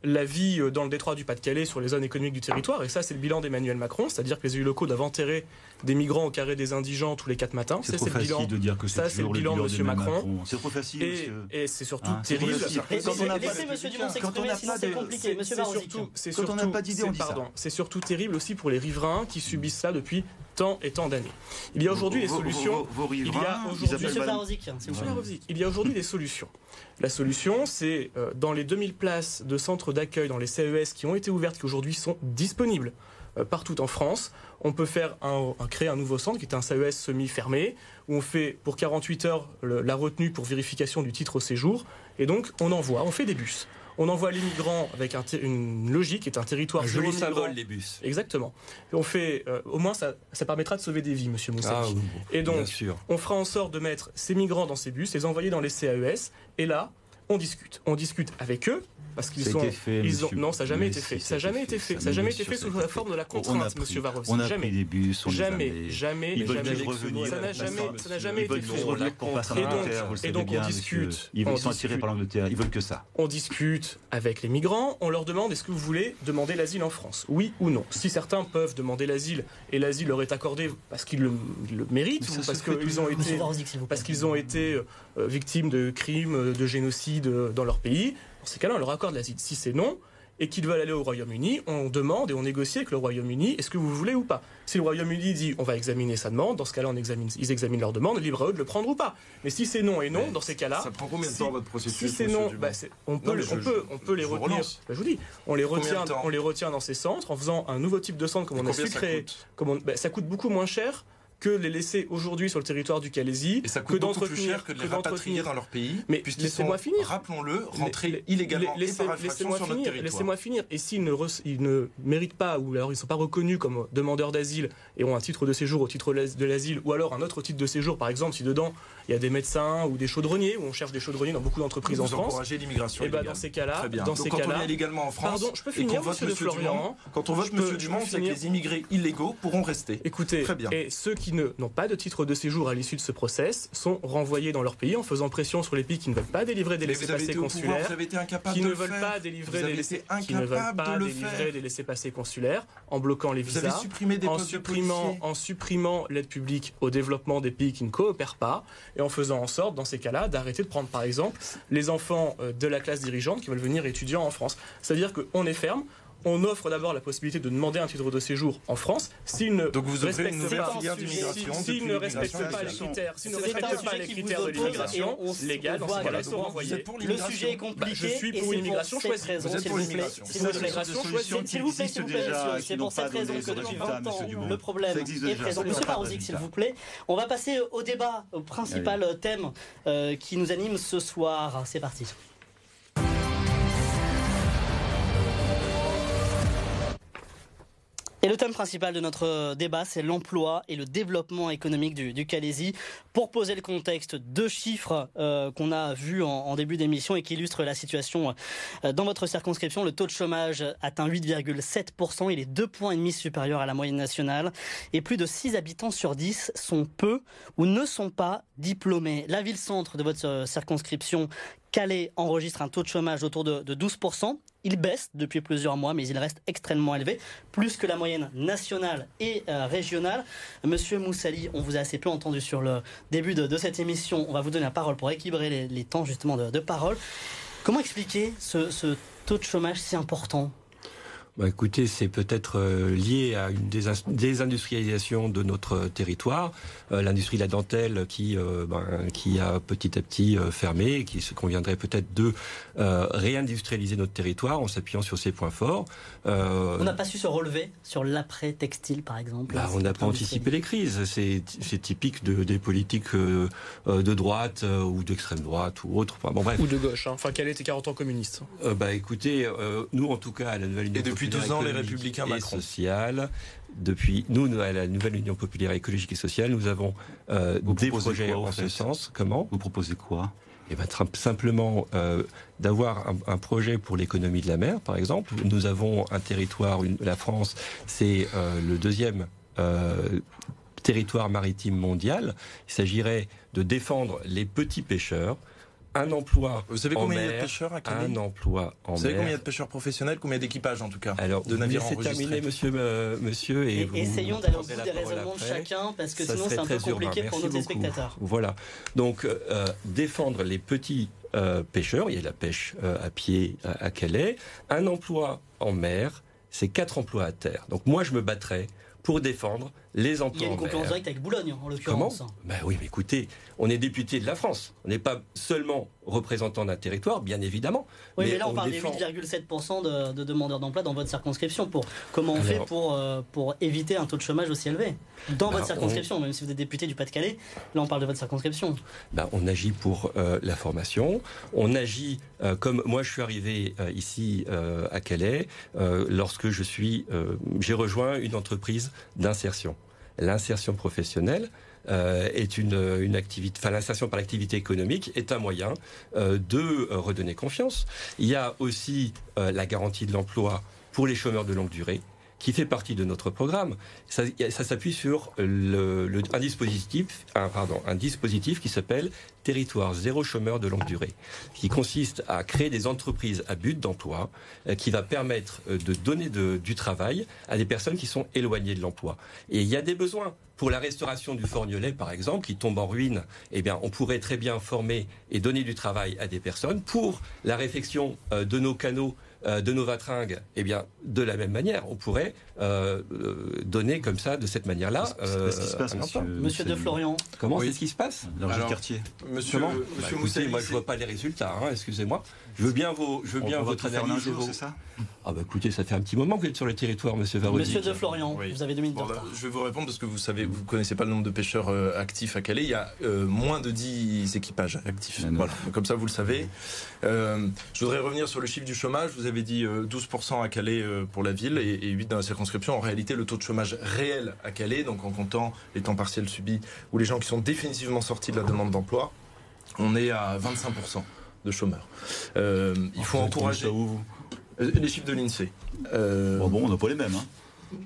[SPEAKER 4] la vie euh, dans le détroit du Pas-de-Calais sur les zones économiques du territoire. Et ça, c'est le bilan d'Emmanuel Macron, c'est-à-dire que les élus locaux doivent enterrer des migrants au carré des indigents tous les quatre matins.
[SPEAKER 5] C'est trop facile bilan, de dire que
[SPEAKER 4] ça, c'est le bilan de M. Macron.
[SPEAKER 5] C'est trop facile.
[SPEAKER 4] Et, c'est surtout hein, terrible.
[SPEAKER 1] Quand on n'a pas c'est compliqué.
[SPEAKER 4] C'est surtout, on pas d'idée. C'est surtout terrible aussi pour les riverains qui subissent ça depuis tant et tant d'années. Il y a aujourd'hui des solutions.
[SPEAKER 5] il y a
[SPEAKER 1] aujourd'hui.
[SPEAKER 4] Il y a aujourd'hui des solutions. La solution, c'est euh, dans les 2000 places de centres d'accueil dans les CES qui ont été ouvertes, qui aujourd'hui sont disponibles euh, partout en France, on peut faire un, créer un nouveau centre qui est un CES semi-fermé, où on fait pour 48 heures la retenue pour vérification du titre au séjour, et donc on envoie, on fait des bus. On envoie les migrants avec une logique, qui est un territoire. Un
[SPEAKER 2] joli symbole, les bus.
[SPEAKER 4] Exactement. on fait, euh, au moins, ça, permettra de sauver des vies, monsieur Moussa. Ah, et donc, on fera en sorte de mettre ces migrants dans ces bus, les envoyer dans les CAES, et là, on discute. On discute avec eux, parce qu'ils sont. ils ont, non, ça n'a jamais été fait. Ça n'a jamais été fait. Ça n'a jamais été fait sous la forme de la contrainte, Monsieur Varros.
[SPEAKER 5] On
[SPEAKER 4] a jamais.
[SPEAKER 5] pris des bus.
[SPEAKER 4] jamais, jamais,
[SPEAKER 5] ils
[SPEAKER 4] jamais. Ça n'a jamais, ça n'a jamais été fait.
[SPEAKER 5] Et donc, on discute. Ils sont attirés par l'Angleterre. Ils veulent que ça.
[SPEAKER 4] On discute avec les migrants. On leur demande est-ce que vous voulez demander l'asile en France? Oui ou non? Si certains peuvent demander l'asile et l'asile leur est accordé parce qu'ils le, méritent ou parce qu'ils ont été parce qu'ils ont été victimes de crimes, de génocide dans leur pays dans ces cas-là, on leur accorde l'asile. Si c'est non, et qu'ils veulent aller au Royaume-Uni, on demande et on négocie avec le Royaume-Uni, est-ce que vous voulez ou pas? Si le Royaume-Uni dit on va examiner sa demande, dans ce cas-là, on examine, ils examinent leur demande, libre à eux de le prendre ou pas. Mais si c'est non et non, dans ces cas-là...
[SPEAKER 3] Ça prend combien de temps votre processus
[SPEAKER 4] Si c'est non, bah, on, peut, on, peut, on peut les retenir... Bah, je vous dis, on les, retient, on les retient dans ces centres en faisant un nouveau type de centre comme on a su créer. Bah, ça coûte beaucoup moins cher que les laisser aujourd'hui sur le territoire du Calaisie.
[SPEAKER 3] Et ça coûte
[SPEAKER 4] que
[SPEAKER 3] beaucoup plus cher que de les rapatrier dans leur pays.
[SPEAKER 4] Mais laissez-moi finir.
[SPEAKER 3] Rappelons-le, rentrer illégalement
[SPEAKER 4] laissez,
[SPEAKER 3] par
[SPEAKER 4] laissez-moi finir. Laissez-moi finir. Et s'ils ne, ils ne méritent pas, ou alors ils ne sont pas reconnus comme demandeurs d'asile et ont un titre de séjour au titre de l'asile, ou alors un autre titre de séjour, par exemple, si dedans il y a des médecins ou des chaudronniers, où on cherche des chaudronniers dans beaucoup d'entreprises en France.
[SPEAKER 3] encouragez l'immigration. Et eh
[SPEAKER 4] ben dans ces cas-là, dans ces
[SPEAKER 3] cas-là,
[SPEAKER 4] quand
[SPEAKER 3] on est légalement en France.
[SPEAKER 4] Pardon, je peux finir, Monsieur Florian.
[SPEAKER 3] Quand on vote Monsieur Dumont, c'est que les immigrés illégaux pourront rester.
[SPEAKER 4] Écoutez, et ceux qui qui n'ont pas de titre de séjour à l'issue de ce process sont renvoyés dans leur pays en faisant pression sur les pays qui ne veulent pas délivrer des laissés-passer consulaires, qui ne veulent pas délivrer des laissés, qui ne veulent pas délivrer des laissés-passer consulaires, en bloquant les visas, en supprimant, en supprimant l'aide publique au développement des pays qui ne coopèrent pas, et en faisant en sorte, dans ces cas-là, d'arrêter de prendre, par exemple, les enfants euh, de la classe dirigeante qui veulent venir étudier en France. C'est-à-dire qu'on est ferme, on offre d'abord la possibilité de demander un titre de séjour en France s'ils ne
[SPEAKER 3] Donc vous
[SPEAKER 4] respectent
[SPEAKER 3] une
[SPEAKER 4] pas, s'ils ne respectent pas les critères, s'ils ne respectent pas les critères de l'immigration légale, dans ce cas-là.
[SPEAKER 1] Le sujet est compliqué.
[SPEAKER 4] je suis pour une immigration choisie.
[SPEAKER 1] Vous êtes pour l'immigration
[SPEAKER 5] S'il vous plaît,
[SPEAKER 1] s'il vous plaît, c'est pour cette raison que depuis 20 ans, le problème est présent. Monsieur Parozic, s'il vous plaît. On va passer au débat, au principal thème qui nous anime ce soir. C'est parti. Et le thème principal de notre débat, c'est l'emploi et le développement économique du, du Calaisie. Pour poser le contexte, deux chiffres euh, qu'on a vus en, début d'émission et qui illustrent la situation euh, dans votre circonscription. Le taux de chômage atteint 8,7%. Il est deux points et demi supérieur à la moyenne nationale. Et plus de 6 habitants sur 10 sont peu ou ne sont pas diplômés. La ville-centre de votre circonscription, Calais enregistre un taux de chômage autour de 12%. Il baisse depuis plusieurs mois, mais il reste extrêmement élevé, plus que la moyenne nationale et euh, régionale. Monsieur Moussali, on vous a assez peu entendu sur le début de, cette émission. On va vous donner la parole pour équilibrer les, temps justement de, parole. Comment expliquer ce taux de chômage si important?
[SPEAKER 2] Bah écoutez, c'est peut-être euh, lié à une désindustrialisation de notre territoire, euh, l'industrie de la dentelle qui euh, ben, qui a petit à petit euh, fermé, et qui se conviendrait peut-être de euh, réindustrialiser notre territoire en s'appuyant sur ses points forts.
[SPEAKER 1] on n'a pas su se relever sur l'après textile, par exemple.
[SPEAKER 2] Bah, on n'a pas anticipé les crises. C'est typique de, des politiques de droite ou d'extrême droite ou autre.
[SPEAKER 4] Enfin, bon, bref. Ou de gauche. Hein. Enfin, quel était 40 ans communiste
[SPEAKER 2] Bah écoutez, nous en tout cas à la nouvelle
[SPEAKER 3] depuis deux ans, les républicains
[SPEAKER 2] et sociale. Depuis nous, à la nouvelle Union populaire écologique et sociale, nous avons euh, des projets en ce sens. Comment
[SPEAKER 6] Vous proposez quoi
[SPEAKER 2] eh ben, simplement euh, d'avoir un, un, projet pour l'économie de la mer, par exemple. Nous avons un territoire, une, la France, c'est euh, le deuxième euh, territoire maritime mondial. Il s'agirait de défendre les petits pêcheurs, un emploi.
[SPEAKER 3] Vous savez combien il y a de pêcheurs à
[SPEAKER 2] Calais Un emploi en mer.
[SPEAKER 3] Vous savez combien il y a de pêcheurs professionnels, combien d'équipages en tout cas
[SPEAKER 2] Alors,
[SPEAKER 3] de navires
[SPEAKER 2] c'est terminé, monsieur, euh, monsieur. Et,
[SPEAKER 1] et vous, essayons d'aller au bout des raisonnements de chacun, parce que
[SPEAKER 2] Ça
[SPEAKER 1] sinon c'est un peu compliqué pour nos
[SPEAKER 2] beaucoup.
[SPEAKER 1] téléspectateurs.
[SPEAKER 2] Voilà. Donc, euh, défendre les petits euh, pêcheurs, il y a la pêche euh, à pied à, à Calais, un emploi en mer, c'est quatre emplois à terre. Donc moi, je me battrais pour défendre les emplois.
[SPEAKER 1] Il y a une concurrence directe avec Boulogne, en l'occurrence.
[SPEAKER 2] Comment Ben oui, mais écoutez, on est député de la France. On n'est pas seulement représentant d'un territoire, bien évidemment.
[SPEAKER 1] Oui, mais, mais là, on, on parle défend... des 8,7% de, de, demandeurs d'emploi dans votre circonscription. Pour, comment on Alors, fait pour, euh, pour éviter un taux de chômage aussi élevé Dans ben, votre circonscription, on... même si vous êtes député du Pas-de-Calais, là, on parle de votre circonscription.
[SPEAKER 2] Ben, on agit pour euh, la formation. On agit euh, comme moi, je suis arrivé ici à Calais lorsque je suis, j'ai rejoint une entreprise d'insertion l'insertion professionnelle euh, est une, activité, l'insertion par l'activité économique est un moyen euh, de redonner confiance. Il y a aussi euh, la garantie de l'emploi pour les chômeurs de longue durée qui fait partie de notre programme. Ça, ça s'appuie sur le, le, un dispositif, un, pardon, un dispositif qui s'appelle territoire zéro chômeur de longue durée, qui consiste à créer des entreprises à but d'emploi, euh, qui va permettre euh, de donner du travail à des personnes qui sont éloignées de l'emploi. Et il y a des besoins. Pour la restauration du Forgnolet, par exemple, qui tombe en ruine, eh bien, on pourrait très bien former et donner du travail à des personnes. Pour la réfection euh, de nos canaux, de nos vatringues, eh bien, de la même manière, on pourrait euh, donner comme ça, de cette manière-là.
[SPEAKER 6] Euh, Qu'est-ce qui se passe, monsieur,
[SPEAKER 1] monsieur de Florian
[SPEAKER 2] Comment oui. c'est ce qui se passe
[SPEAKER 6] Dans le quartier.
[SPEAKER 3] Monsieur,
[SPEAKER 2] Comment
[SPEAKER 3] monsieur
[SPEAKER 2] bah, écoutez, moi, je vois pas les résultats. Hein, excusez-moi. Je veux bien vos, je veux bien votre analyse.
[SPEAKER 6] Jour, c'est ça
[SPEAKER 2] Ah bah écoutez, ça fait un petit moment que vous êtes sur le territoire, Monsieur Varodi.
[SPEAKER 1] Monsieur de Florian, oui. vous avez deux minutes.
[SPEAKER 3] Bon, bah, je vais vous répondre parce que vous savez, vous connaissez pas le nombre de pêcheurs euh, actifs à Calais. Il y a euh, moins de 10 équipages actifs. Voilà. Comme ça, vous le savez. Euh, je voudrais revenir sur le chiffre du chômage. Vous avez dit 12% à Calais pour la ville et, et 8 dans la circonscription. En réalité, le taux de chômage réel à Calais, donc en comptant les temps partiels subis ou les gens qui sont définitivement sortis de la demande d'emploi, on est à 25% de chômeurs. Euh, il faut encourager.
[SPEAKER 6] Vous?
[SPEAKER 3] Les chiffres de l'INSEE.
[SPEAKER 6] Euh... Bon, bon, on n'a pas les mêmes. Hein.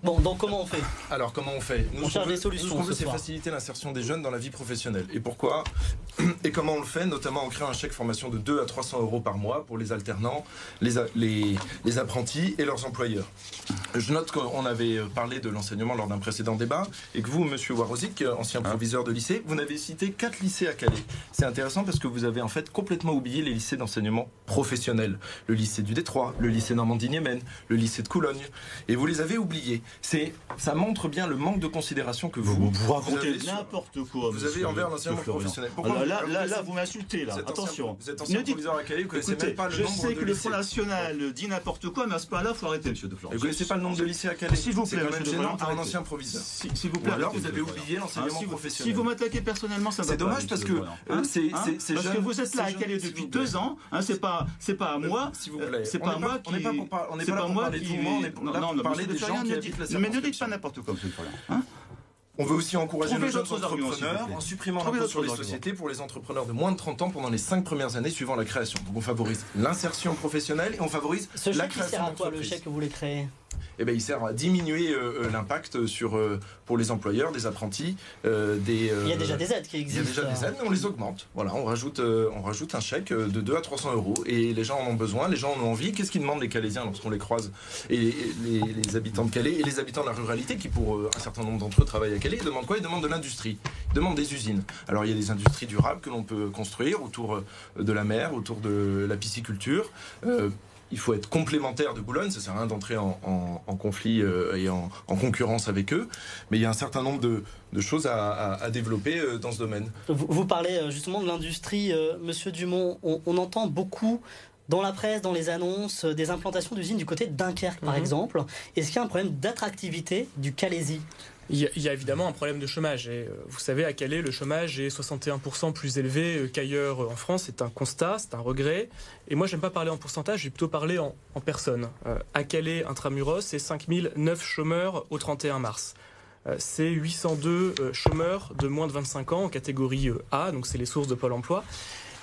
[SPEAKER 1] Bon, donc comment on fait
[SPEAKER 3] Alors comment on fait
[SPEAKER 1] nous, On cherche des solutions.
[SPEAKER 3] ce qu'on veut, c'est faciliter l'insertion des jeunes dans la vie professionnelle. Et pourquoi Et comment on le fait Notamment en créant un chèque formation de 2 à 300 euros par mois pour les alternants, les, les, les apprentis et leurs employeurs. Je note qu'on avait parlé de l'enseignement lors d'un précédent débat et que vous, monsieur Warozik, ancien ah. proviseur de lycée, vous n'avez cité quatre lycées à Calais. C'est intéressant parce que vous avez en fait complètement oublié les lycées d'enseignement professionnel. Le lycée du Détroit, le lycée Normandie-Niemen, le lycée de Coulogne. Et vous les avez oubliés. C'est, ça montre bien le manque de considération que vous.
[SPEAKER 5] Vous, vous racontez n'importe quoi.
[SPEAKER 3] Vous avez envers l'enseignement professionnel.
[SPEAKER 5] Pourquoi là, là, là, vous m'insultez, là. Attention.
[SPEAKER 3] vous êtes ancien proviseur à Calais, vous connaissez même pas le
[SPEAKER 5] je sais que le Front National dit n'importe quoi, mais à ce point-là, il faut arrêter, monsieur De Florence.
[SPEAKER 3] Vous connaissez pas le nombre de lycées à Calais
[SPEAKER 5] S'il vous plaît,
[SPEAKER 3] même gênant un ancien proviseur.
[SPEAKER 5] S'il vous plaît,
[SPEAKER 3] alors vous avez oublié l'enseignement
[SPEAKER 5] ah,
[SPEAKER 3] professionnel.
[SPEAKER 5] Si vous m'attaquez personnellement, ça va
[SPEAKER 3] C'est dommage parce que
[SPEAKER 5] hein, c'est hein, parce que vous êtes là à Calais depuis deux ans. Hein, c'est pas c'est pas à moi.
[SPEAKER 3] S'il vous plaît.
[SPEAKER 5] C'est pas à moi
[SPEAKER 3] qui. On n'est pas pour parler de tout le monde. On est là pour parler des gens qui la
[SPEAKER 5] Mais ne dites pas n'importe quoi, monsieur Florian.
[SPEAKER 3] On veut aussi encourager les jeunes entrepreneurs en supprimant l'impôt sur les sociétés pour les entrepreneurs de moins de 30 ans pendant les 5 premières années suivant la création. Donc on favorise l'insertion professionnelle et on favorise la création
[SPEAKER 1] d'entreprise. Le chèque que vous voulez créer?
[SPEAKER 3] Eh ben, il sert à diminuer euh, euh, l'impact sur, euh, pour les employeurs, des apprentis. des,
[SPEAKER 1] il y a déjà des aides qui existent.
[SPEAKER 3] Il y a déjà des aides, mais on les augmente. Voilà, on rajoute, on rajoute un chèque de 2 à 300 euros et les gens en ont besoin, les gens en ont envie. Qu'est-ce qu'ils demandent les Calaisiens lorsqu'on les croise? Et les, habitants de Calais et les habitants de la ruralité qui, pour un certain nombre d'entre eux, travaillent à Calais, ils demandent quoi? Ils demandent de l'industrie, ils demandent des usines. Alors il y a des industries durables que l'on peut construire autour de la mer, autour de la pisciculture il faut être complémentaire de Boulogne, ça sert à rien d'entrer en, conflit euh, et en, concurrence avec eux, mais il y a un certain nombre de, choses à, développer euh, dans ce domaine.
[SPEAKER 1] Vous, parlez euh, justement de l'industrie, Monsieur Dumont, on, entend beaucoup dans la presse, dans les annonces, des implantations d'usines du côté de Dunkerque, par mhm. exemple. Est-ce qu'il y a un problème d'attractivité du Calaisie
[SPEAKER 4] il y, a, évidemment un problème de chômage. Et, euh, vous savez, à Calais, le chômage est 61% plus élevé euh, qu'ailleurs euh, en France. C'est un constat, c'est un regret. Et moi, j'aime pas parler en pourcentage, je vais plutôt parler en, personnes. à Calais, intramuros, c'est 5009 chômeurs au 31 mars. c'est 802 chômeurs de moins de 25 ans en catégorie A, donc c'est les sources de Pôle emploi.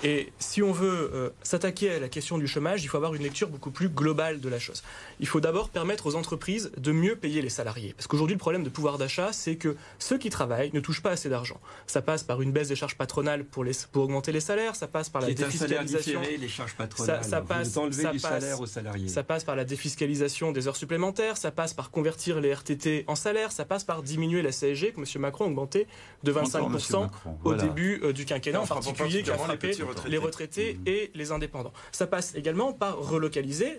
[SPEAKER 4] Et si on veut euh, s'attaquer à la question du chômage, il faut avoir une lecture beaucoup plus globale de la chose. Il faut d'abord permettre aux entreprises de mieux payer les salariés. Parce qu'aujourd'hui, le problème de pouvoir d'achat, c'est que ceux qui travaillent ne touchent pas assez d'argent. Ça passe par une baisse des charges patronales pour, les, pour augmenter les salaires, ça passe par la défiscalisation.
[SPEAKER 2] les charges patronales. Ça, passe, ça du salaire aux salariés.
[SPEAKER 4] Ça passe par la défiscalisation des heures supplémentaires, ça passe par convertir les RTT en salaire, ça passe par diminuer la CSG que M. Macron a augmenté de 25% au début euh, du quinquennat, en particulier qui a frappé les retraités mmh. et les indépendants. Ça passe également par relocaliser,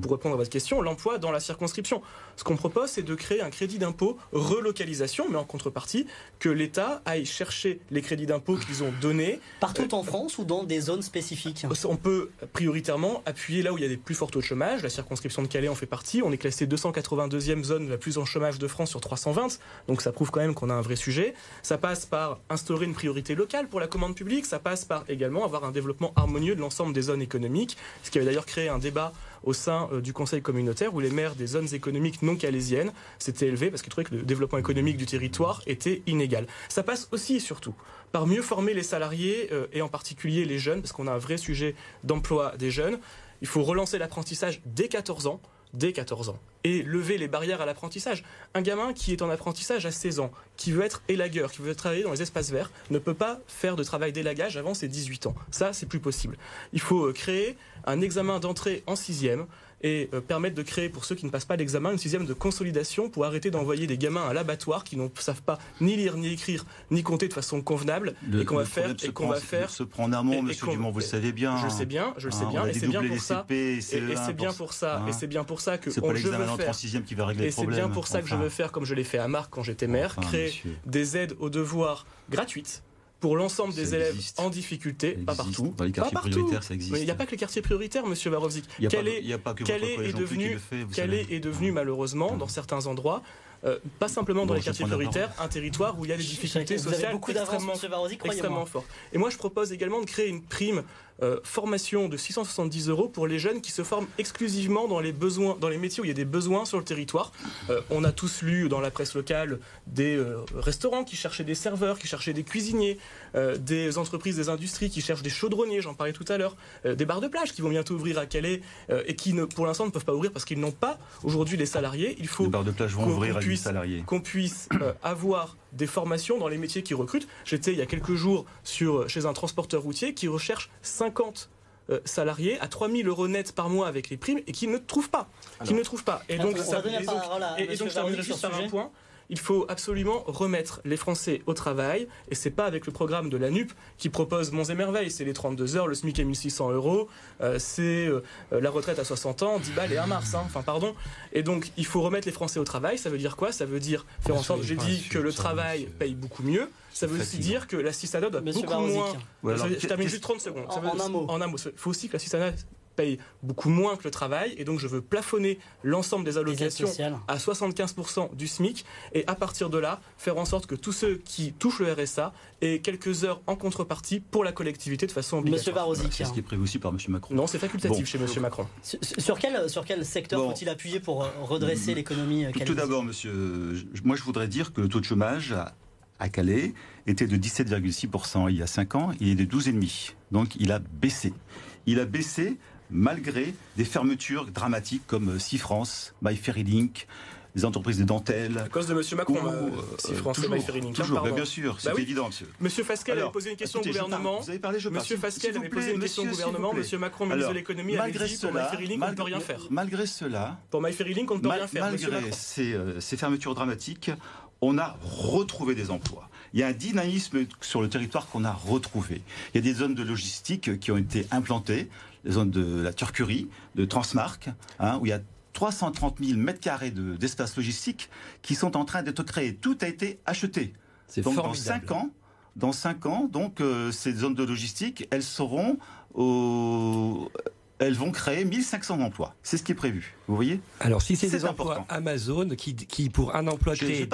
[SPEAKER 4] pour répondre à votre question, l'emploi dans la circonscription. Ce qu'on propose, c'est de créer un crédit d'impôt relocalisation, mais en contrepartie, que l'État aille chercher les crédits d'impôt qu'ils ont donnés.
[SPEAKER 1] Partout en France ou dans des zones spécifiques
[SPEAKER 4] On peut prioritairement appuyer là où il y a des plus forts taux de chômage. La circonscription de Calais en fait partie. On est classé 282e zone la plus en chômage de France sur 320. Donc ça prouve quand même qu'on a un vrai sujet. Ça passe par instaurer une priorité locale pour la commande publique. Ça passe par également avoir un développement harmonieux de l'ensemble des zones économiques, ce qui avait d'ailleurs créé un débat au sein euh, du Conseil communautaire où les maires des zones économiques non calaisiennes s'étaient élevés parce qu'ils trouvaient que le développement économique du territoire était inégal. Ça passe aussi et surtout par mieux former les salariés euh, et en particulier les jeunes, parce qu'on a un vrai sujet d'emploi des jeunes. Il faut relancer l'apprentissage dès 14 ans dès 14 ans et lever les barrières à l'apprentissage. Un gamin qui est en apprentissage à 16 ans, qui veut être élagueur, qui veut travailler dans les espaces verts, ne peut pas faire de travail d'élagage avant ses 18 ans. Ça, c'est plus possible. Il faut euh, créer un examen d'entrée en sixième et euh, permettre de créer pour ceux qui ne passent pas l'examen une sixième de consolidation pour arrêter d'envoyer des gamins à l'abattoir qui ne savent pas ni lire ni écrire ni compter de façon convenable
[SPEAKER 5] et qu'on va faire et qu'on va faire se prend en amont monsieur Dumont vous le savez bien
[SPEAKER 4] je le sais bien je le sais bien et c'est bien pour ça. Et c'est bien pour ça et c'est bien pour ça que
[SPEAKER 5] je veux faire. qui va régler
[SPEAKER 4] et c'est bien pour ça que je veux faire comme je l'ai fait à Marc quand j'étais maire créer des aides aux devoirs gratuites pour l'ensemble des élèves en difficulté, pas partout.
[SPEAKER 5] Dans les quartiers prioritaires, ça existe.
[SPEAKER 4] il n'y a pas que les quartiers prioritaires, monsieur Varovzik. Calais, est devenu, Calais est devenu malheureusement, dans certains endroits, euh, pas simplement dans les quartiers prioritaires, un territoire où il y a des difficultés sociales extrêmement, extrêmement fortes. Et moi, je propose également de créer une prime euh, formation de 670 euros pour les jeunes qui se forment exclusivement dans les besoins, dans les métiers où il y a des besoins sur le territoire. Euh, on a tous lu dans la presse locale des euh, restaurants qui cherchaient des serveurs, qui cherchaient des cuisiniers, des entreprises, des industries qui cherchent des chaudronniers, j'en parlais tout à l'heure, des bars de plage qui vont bientôt ouvrir à Calais et qui ne, pour l'instant ne peuvent pas ouvrir parce qu'ils n'ont pas aujourd'hui les salariés.
[SPEAKER 5] Il faut les bars de plage vont ouvrir avec salariés.
[SPEAKER 4] Qu'on puisse avoir des formations dans les métiers qui recrutent. J'étais il y a quelques jours sur, chez un transporteur routier qui recherche 50 euh, salariés à 3000 euros net par mois avec les primes et qui ne trouvent pas. qui ne trouvent pas.
[SPEAKER 1] Et donc, ça, et donc, ça
[SPEAKER 4] juste par un point il faut absolument remettre les Français au travail. Et c'est pas avec le programme de la NUP qui propose Monts et Merveilles. C'est les 32 heures, le SMIC à 1600 euros, euh, c'est euh, la retraite à 60 ans, 10 balles et 1 mars. Hein. Enfin, pardon. Et donc, il faut remettre les Français au travail. Ça veut dire quoi? Ça veut dire faire en sorte, j'ai dit, que le travail paye beaucoup mieux. Ça veut aussi dire que l'assistanat doit beaucoup moins. je termine juste 30 secondes.
[SPEAKER 1] En, un mot.
[SPEAKER 4] En un mot. Il faut aussi que l'assistanat paye beaucoup moins que le travail et donc je veux plafonner l'ensemble des allocations à 75% du SMIC et à partir de là faire en sorte que tous ceux qui touchent le RSA aient quelques heures en contrepartie pour la collectivité de façon obligatoire.
[SPEAKER 1] Monsieur
[SPEAKER 5] C'est ce qui est prévu aussi par Monsieur Macron.
[SPEAKER 4] Non, c'est facultatif chez Monsieur Macron.
[SPEAKER 1] Sur, quel, sur quel secteur faut-il appuyer pour euh, redresser l'économie
[SPEAKER 5] euh, Tout d'abord, Monsieur, moi je voudrais dire que le taux de chômage à Calais était de 17,6% il y a 5 ans, il est de 12,5%. Donc il a baissé. Il a baissé malgré des fermetures dramatiques comme Cifrance, MyFerryLink, les entreprises de dentelle.
[SPEAKER 4] À cause de M. Macron, euh, Cifrance et MyFerryLink.
[SPEAKER 5] Toujours, hein, bien sûr, c'est bah évident,
[SPEAKER 4] monsieur. Monsieur Fasquelle avait posé une question au gouvernement.
[SPEAKER 5] Vous avez parlé, je
[SPEAKER 4] Monsieur Fasquelle avait posé une question au gouvernement. Monsieur Macron, ministre de l'économie, avait dit pour MyFerryLink, on ne peut rien faire.
[SPEAKER 5] Malgré cela.
[SPEAKER 4] Pour MyFerryLink, on ne peut rien faire.
[SPEAKER 5] Malgré euh, ces fermetures dramatiques, on a retrouvé des emplois. Il y a un dynamisme sur le territoire qu'on a retrouvé. Il y a des zones de logistique qui ont été implantées les zones de la Turquerie, de Transmark, hein, où il y a 330 000 mètres carrés d'espace logistique qui sont en train d'être créés. Tout a été acheté. Donc dans 5 ans, dans cinq ans, donc euh, ces zones de logistique, elles seront au, elles vont créer 1500 emplois. C'est ce qui est prévu. Vous voyez?
[SPEAKER 2] Alors, si c'est des emplois Amazon qui, qui, pour un emploi créé,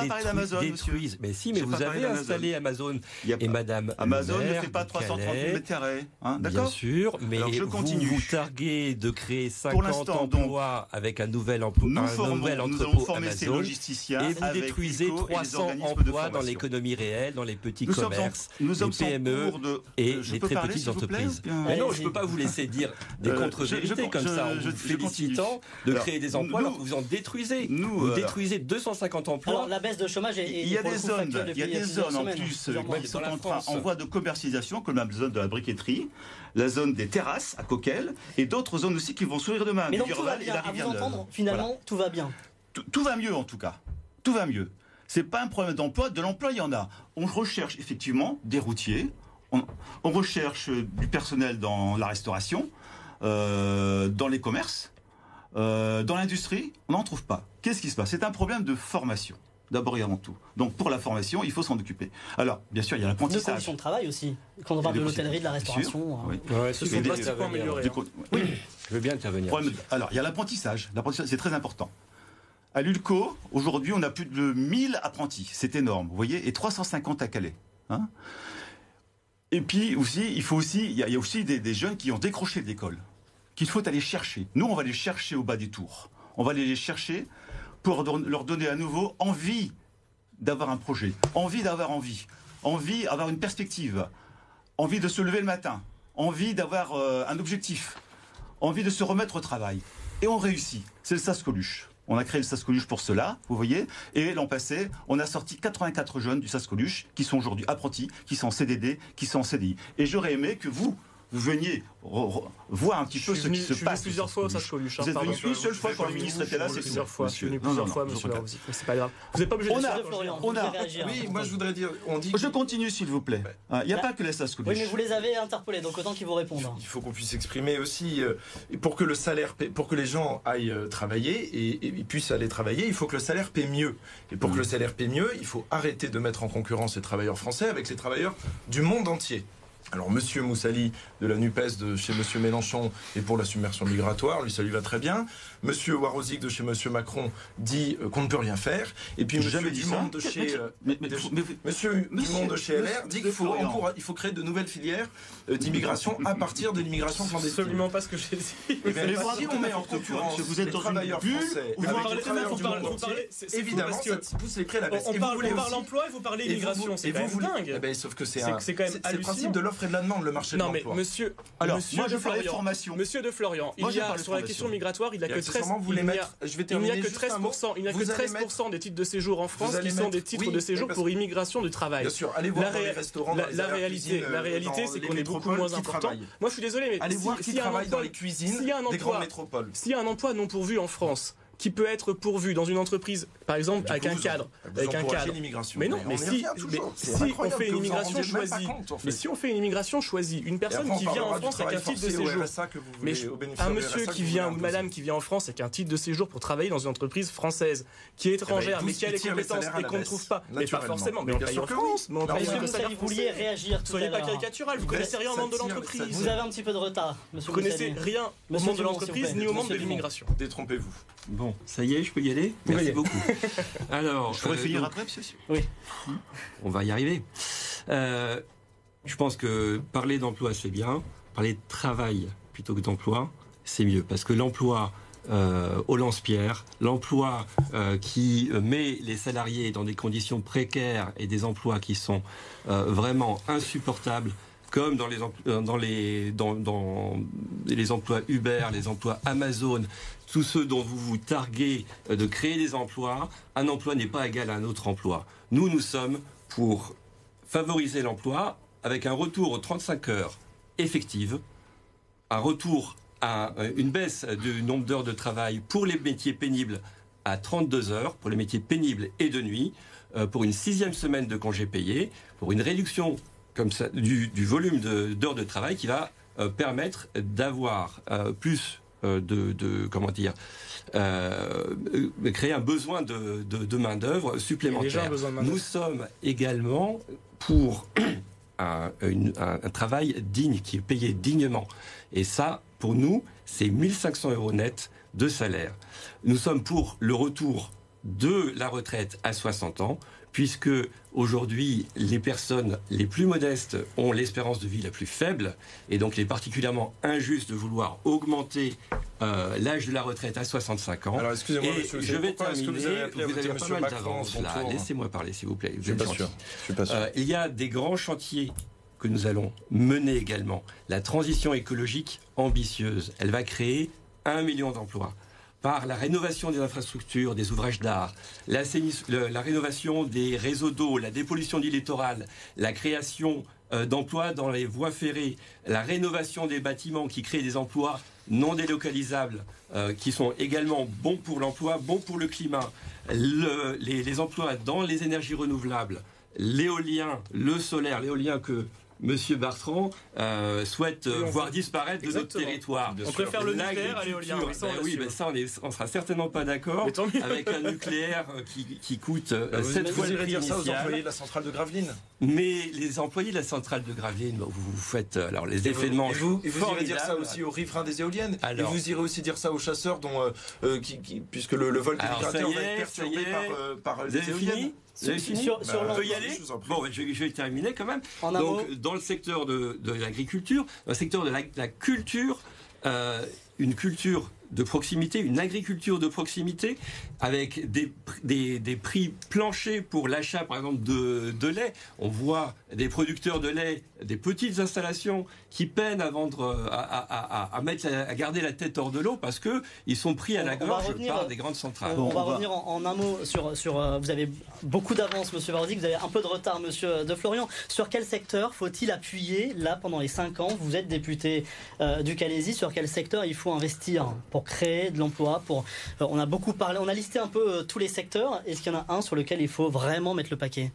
[SPEAKER 2] détruisent, Mais si, mais vous avez installé Amazon. et Madame
[SPEAKER 5] Amazon ne fait pas 330 000 mètres carrés. Hein, Bien
[SPEAKER 2] sûr, mais je continue. Vous, vous targuez de créer 50 emplois avec un nouvel, emploi,
[SPEAKER 5] nous
[SPEAKER 2] un nouvel
[SPEAKER 5] entrepôt
[SPEAKER 2] Amazon. Et vous détruisez 300 emplois dans l'économie réelle, dans les petits commerces, les PME et les très petites entreprises. Mais non, je ne peux pas vous laisser dire des contre vérité comme ça, en vous félicitant de créer des emplois alors que vous en détruisez. Nous, vous détruisez 250 emplois.
[SPEAKER 1] Alors la baisse de chômage est,
[SPEAKER 5] il y a des zones, il y a des zones en plus qui sont en, train, en voie de commercialisation, comme la zone de la briqueterie, la zone des terrasses à Coquel, et d'autres zones aussi qui vont s'ouvrir demain.
[SPEAKER 1] Mais donc tout va bien. À vous entendre, finalement, tout va bien.
[SPEAKER 5] Tout va mieux en tout cas. Tout va mieux. C'est pas un problème d'emploi. De l'emploi, il y en a. On recherche effectivement des routiers. on, recherche du personnel dans la restauration. Euh, dans les commerces, euh, dans l'industrie, on n'en trouve pas. Qu'est-ce qui se passe? C'est un problème de formation. D'abord et avant tout. Donc pour la formation, il faut s'en occuper. Alors, bien sûr, il y a l'apprentissage.
[SPEAKER 1] De conditions de travail aussi. Quand on parle de l'hôtellerie, de la restauration.
[SPEAKER 4] Oui. Ouais, ce sont drastiquement améliorés.
[SPEAKER 2] Oui, je veux bien intervenir.
[SPEAKER 5] Alors, il y a l'apprentissage. L'apprentissage, c'est très important. À l'ULCO, aujourd'hui, on a plus de 1000 apprentis. C'est énorme, vous voyez, et 350 à Calais. Hein et puis aussi, il faut aussi, il y a, aussi des, jeunes qui ont décroché de l'école, qu'il faut aller chercher. Nous, on va les chercher au bas des tours. On va les chercher pour leur donner à nouveau envie d'avoir un projet, envie d'avoir envie, envie d'avoir une perspective, envie de se lever le matin, envie d'avoir euh, un objectif, envie de se remettre au travail. Et on réussit. C'est le SAS Coluche. On a créé le SAS pour cela, vous voyez. Et l'an passé, on a sorti 84 jeunes du SAS qui sont aujourd'hui apprentis, qui sont en CDD, qui sont en CDI. Et j'aurais aimé que vous, vous veniez voir un petit peu ce qui se passe.
[SPEAKER 4] plusieurs fois au Sage Coluche.
[SPEAKER 5] Vous êtes venu une seule fois quand le ministre était là,
[SPEAKER 4] c'est plusieurs fois. Je suis venu plusieurs fois, monsieur C'est pas grave. Vous n'êtes pas obligé de
[SPEAKER 3] Florian. On a. Oui, moi je voudrais dire. On dit.
[SPEAKER 5] Je continue, s'il vous plaît. Il n'y a pas que les Sage
[SPEAKER 1] Oui, mais vous les avez interpellés, donc autant qu'ils vous répondent.
[SPEAKER 3] Il faut qu'on puisse exprimer aussi euh, pour que le salaire, pour que les gens aillent euh, travailler et puissent aller travailler, il faut que le salaire paie mieux. Et pour que le salaire paie mieux, il faut arrêter de mettre en concurrence les travailleurs français avec les travailleurs du monde entier. Alors, Monsieur Moussali de la NUPES de chez Monsieur Mélenchon est pour la submersion migratoire, lui ça lui va très bien. Monsieur Warozik de chez Monsieur Macron dit euh, qu'on ne peut rien faire. Et puis Monsieur Dumont de chez Monsieur Dumont de chez LR dit qu'il faut, il faut créer de nouvelles filières euh, d'immigration à partir de l'immigration clandestine.
[SPEAKER 4] Absolument pas ce que j'ai dit.
[SPEAKER 3] Et eh si on met en concurrence vous êtes les travailleurs français
[SPEAKER 4] vous avec les travailleurs du monde entier,
[SPEAKER 3] évidemment ça pousse les prix à la baisse.
[SPEAKER 4] On parle emploi et vous parlez immigration, c'est dingue.
[SPEAKER 3] Eh ben, sauf que c'est le principe de l'offre et de la demande, le marché de l'emploi.
[SPEAKER 4] Monsieur, alors moi je parlais de formation. Monsieur de Florian, il y a sur la question migratoire, il n'y a que 13 il n'y a que 13%, il n'y a que 13% des titres de séjour en France qui sont des titres de séjour pour immigration de travail.
[SPEAKER 3] Bien sûr, allez voir dans les restaurants.
[SPEAKER 4] La réalité, la réalité, c'est qu'on est beaucoup moins important. Moi, je suis désolé, mais
[SPEAKER 3] allez voir qui travaille dans les cuisines des grandes métropoles.
[SPEAKER 4] S'il y a un emploi non pourvu en France, qui peut être pourvu dans une entreprise, par exemple avec un cadre, avec un cadre. Mais non, mais, si, si on fait une immigration choisie, mais si on fait une immigration choisie, une personne qui vient en France avec un titre de séjour, mais un monsieur qui vient ou une madame qui vient en France avec un titre de séjour pour travailler dans une entreprise française, qui est eh ben, étrangère, mais qui a les compétences et qu'on ne trouve pas, mais pas forcément, mais on paye en France, mais on paye
[SPEAKER 1] Vous vouliez réagir
[SPEAKER 4] Soyez pas caricatural, vous connaissez rien au monde de l'entreprise.
[SPEAKER 1] Vous avez un petit peu de retard,
[SPEAKER 4] monsieur. Vous connaissez rien au monde de l'entreprise ni au monde de l'immigration.
[SPEAKER 3] Détrompez-vous.
[SPEAKER 2] Bon, ça y est, je peux y aller Merci beaucoup.
[SPEAKER 6] Alors, je pourrais euh, finir après, monsieur
[SPEAKER 1] Oui.
[SPEAKER 2] On va y arriver. Euh, je pense que parler d'emploi, c'est bien. Parler de travail plutôt que d'emploi, c'est mieux. Parce que l'emploi euh, au lance-pierre, l'emploi euh, qui met les salariés dans des conditions précaires et des emplois qui sont vraiment insupportables, comme dans les, dans les, emplois Uber, les emplois Amazon, tous ceux dont vous vous targuez euh, de créer des emplois, un emploi n'est pas égal à un autre emploi. Nous, nous sommes pour favoriser l'emploi avec un retour aux 35 heures effectives, un retour à euh, une baisse du nombre d'heures de travail pour les métiers pénibles à 32 heures, pour les métiers pénibles et de nuit, euh, pour une sixième semaine de congés payés, pour une réduction comme ça, du, volume d'heures de, travail qui va permettre d'avoir plus euh, de, comment dire euh, créer un besoin de, de, main d'œuvre supplémentaire. Nous sommes également pour un, un, travail digne qui est payé dignement. Et ça, pour nous, c'est 1500 euros net de salaire. Nous sommes pour le retour de la retraite à 60 ans puisque aujourd'hui, les personnes les plus modestes ont l'espérance de vie la plus faible, et donc il est particulièrement injuste de vouloir augmenter euh, l'âge de la retraite à 65 ans.
[SPEAKER 3] Alors excusez-moi, monsieur,
[SPEAKER 2] je vais terminer. Vous avez, appelé vous avez pas mal d'avance là. Laissez-moi parler, s'il vous plaît. je suis pas sûr. suis pas sûr. Euh, il y a des grands chantiers que nous allons mener également. La transition écologique ambitieuse, elle va créer un million d'emplois par la rénovation des infrastructures, des ouvrages d'art, la, rénovation des réseaux d'eau, la dépollution du littoral, la création euh, d'emplois dans les voies ferrées, la rénovation des bâtiments qui créent des emplois non délocalisables, euh, qui sont également bons pour l'emploi, bons pour le climat, les emplois dans les énergies renouvelables, l'éolien, le solaire, l'éolien que Monsieur Bertrand euh, souhaite voir disparaître de notre territoire.
[SPEAKER 4] On préfère le nucléaire à l'éolien.
[SPEAKER 2] oui, mais ça, on, ne sera certainement pas d'accord avec un nucléaire euh, qui, coûte euh, sept 7 fois le prix
[SPEAKER 3] dire ça aux employés de la centrale de Gravelines
[SPEAKER 2] Mais les employés de la centrale de Gravelines, vous, vous faites alors les effets de manche.
[SPEAKER 3] Et vous, irez dire ça aussi aux riverains des éoliennes. et vous irez aussi dire ça aux chasseurs, dont, qui, puisque le, vol des migrateurs va être perturbé par, par les éoliennes.
[SPEAKER 2] Sur, sur bah, y aller Bon, je, vais terminer quand même. Donc, dans le secteur de, l'agriculture, dans le secteur de la, culture, euh, une culture de proximité, une agriculture de proximité, avec des, des, prix planchers pour l'achat, par exemple, de, de, lait. On voit des producteurs de lait, des petites installations qui peinent à vendre, euh, à, à, mettre, à garder la tête hors de l'eau parce que ils sont pris à la gorge par des grandes centrales.
[SPEAKER 1] On, va, revenir en, un mot sur, sur euh, vous avez beaucoup d'avance, Monsieur Vardy, vous avez un peu de retard, Monsieur De Florian. Sur quel secteur faut-il appuyer là pendant les cinq ans Vous êtes député euh, du Calaisie. Sur quel secteur il faut investir pour créer de l'emploi Pour on a beaucoup parlé, on a listé un peu tous les secteurs. Est-ce qu'il y en a un sur lequel il faut vraiment mettre le paquet?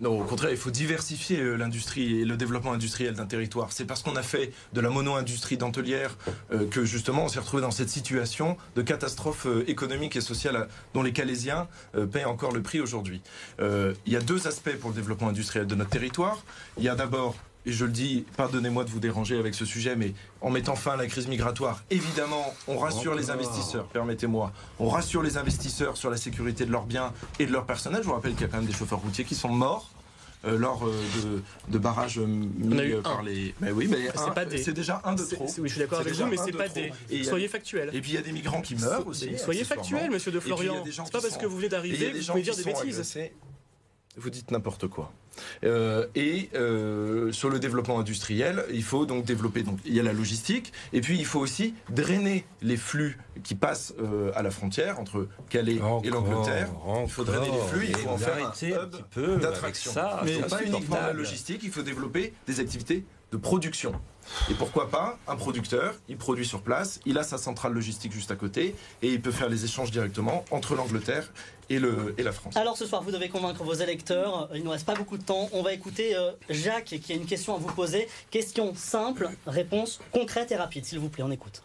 [SPEAKER 3] Non, au contraire, il faut diversifier euh, l'industrie et le développement industriel d'un territoire. C'est parce qu'on a fait de la mono-industrie dentelière euh, que justement on s'est retrouvé dans cette situation de catastrophe euh, économique et sociale dont les Calaisiens paient encore le prix aujourd'hui. il y a deux aspects pour le développement industriel de notre territoire. Il y a d'abord et je le dis, pardonnez-moi de vous déranger avec ce sujet, mais en mettant fin à la crise migratoire, évidemment, on rassure les investisseurs, permettez-moi, on rassure les investisseurs sur la sécurité de leurs biens et de leur personnel. Je vous rappelle qu'il y a quand même des chauffeurs routiers qui sont morts euh, lors euh, de, barrages mis
[SPEAKER 4] euh,
[SPEAKER 3] par les. Mais oui, mais c'est déjà un de trop.
[SPEAKER 4] Oui, je suis d'accord avec vous, mais c'est pas des. Soyez factuel.
[SPEAKER 3] Et puis il y a des migrants qui meurent aussi.
[SPEAKER 4] Soyez factuel, monsieur de Florian. C'est pas parce que vous venez d'arriver que vous pouvez dire des bêtises.
[SPEAKER 3] Vous dites n'importe quoi. Euh, et euh, sur le développement industriel, il faut donc développer. Donc il y a la logistique, et puis il faut aussi drainer les flux qui passent euh, à la frontière entre Calais et l'Angleterre. Il faut drainer les flux, il faut en faire un hub d'attraction. Mais pas uniquement la logistique, il faut développer des activités production. Et pourquoi pas un producteur, il produit sur place, il a sa centrale logistique juste à côté et il peut faire les échanges directement entre l'Angleterre et, le, et la France.
[SPEAKER 1] Alors ce soir, vous devez convaincre vos électeurs. Il ne nous reste pas beaucoup de temps. On va écouter euh, Jacques qui a une question à vous poser. Question simple, réponse concrète et rapide, s'il vous plaît. On écoute.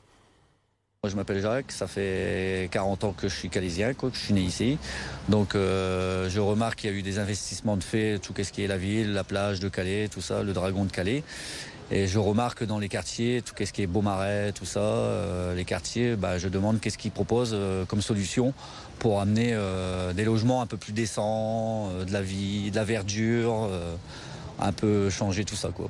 [SPEAKER 7] Je m'appelle Jacques, ça fait 40 ans que je suis calaisien, que je suis né ici. Donc, euh, je remarque qu'il y a eu des investissements de fait, tout ce qui est la ville, la plage de Calais, tout ça, le dragon de Calais. Et je remarque dans les quartiers, tout ce qui est Beaumarais, tout ça, euh, les quartiers, bah, je demande qu'est-ce qu'ils proposent euh, comme solution pour amener des logements un peu plus décents, de la vie, de la verdure, un peu changer tout ça, quoi.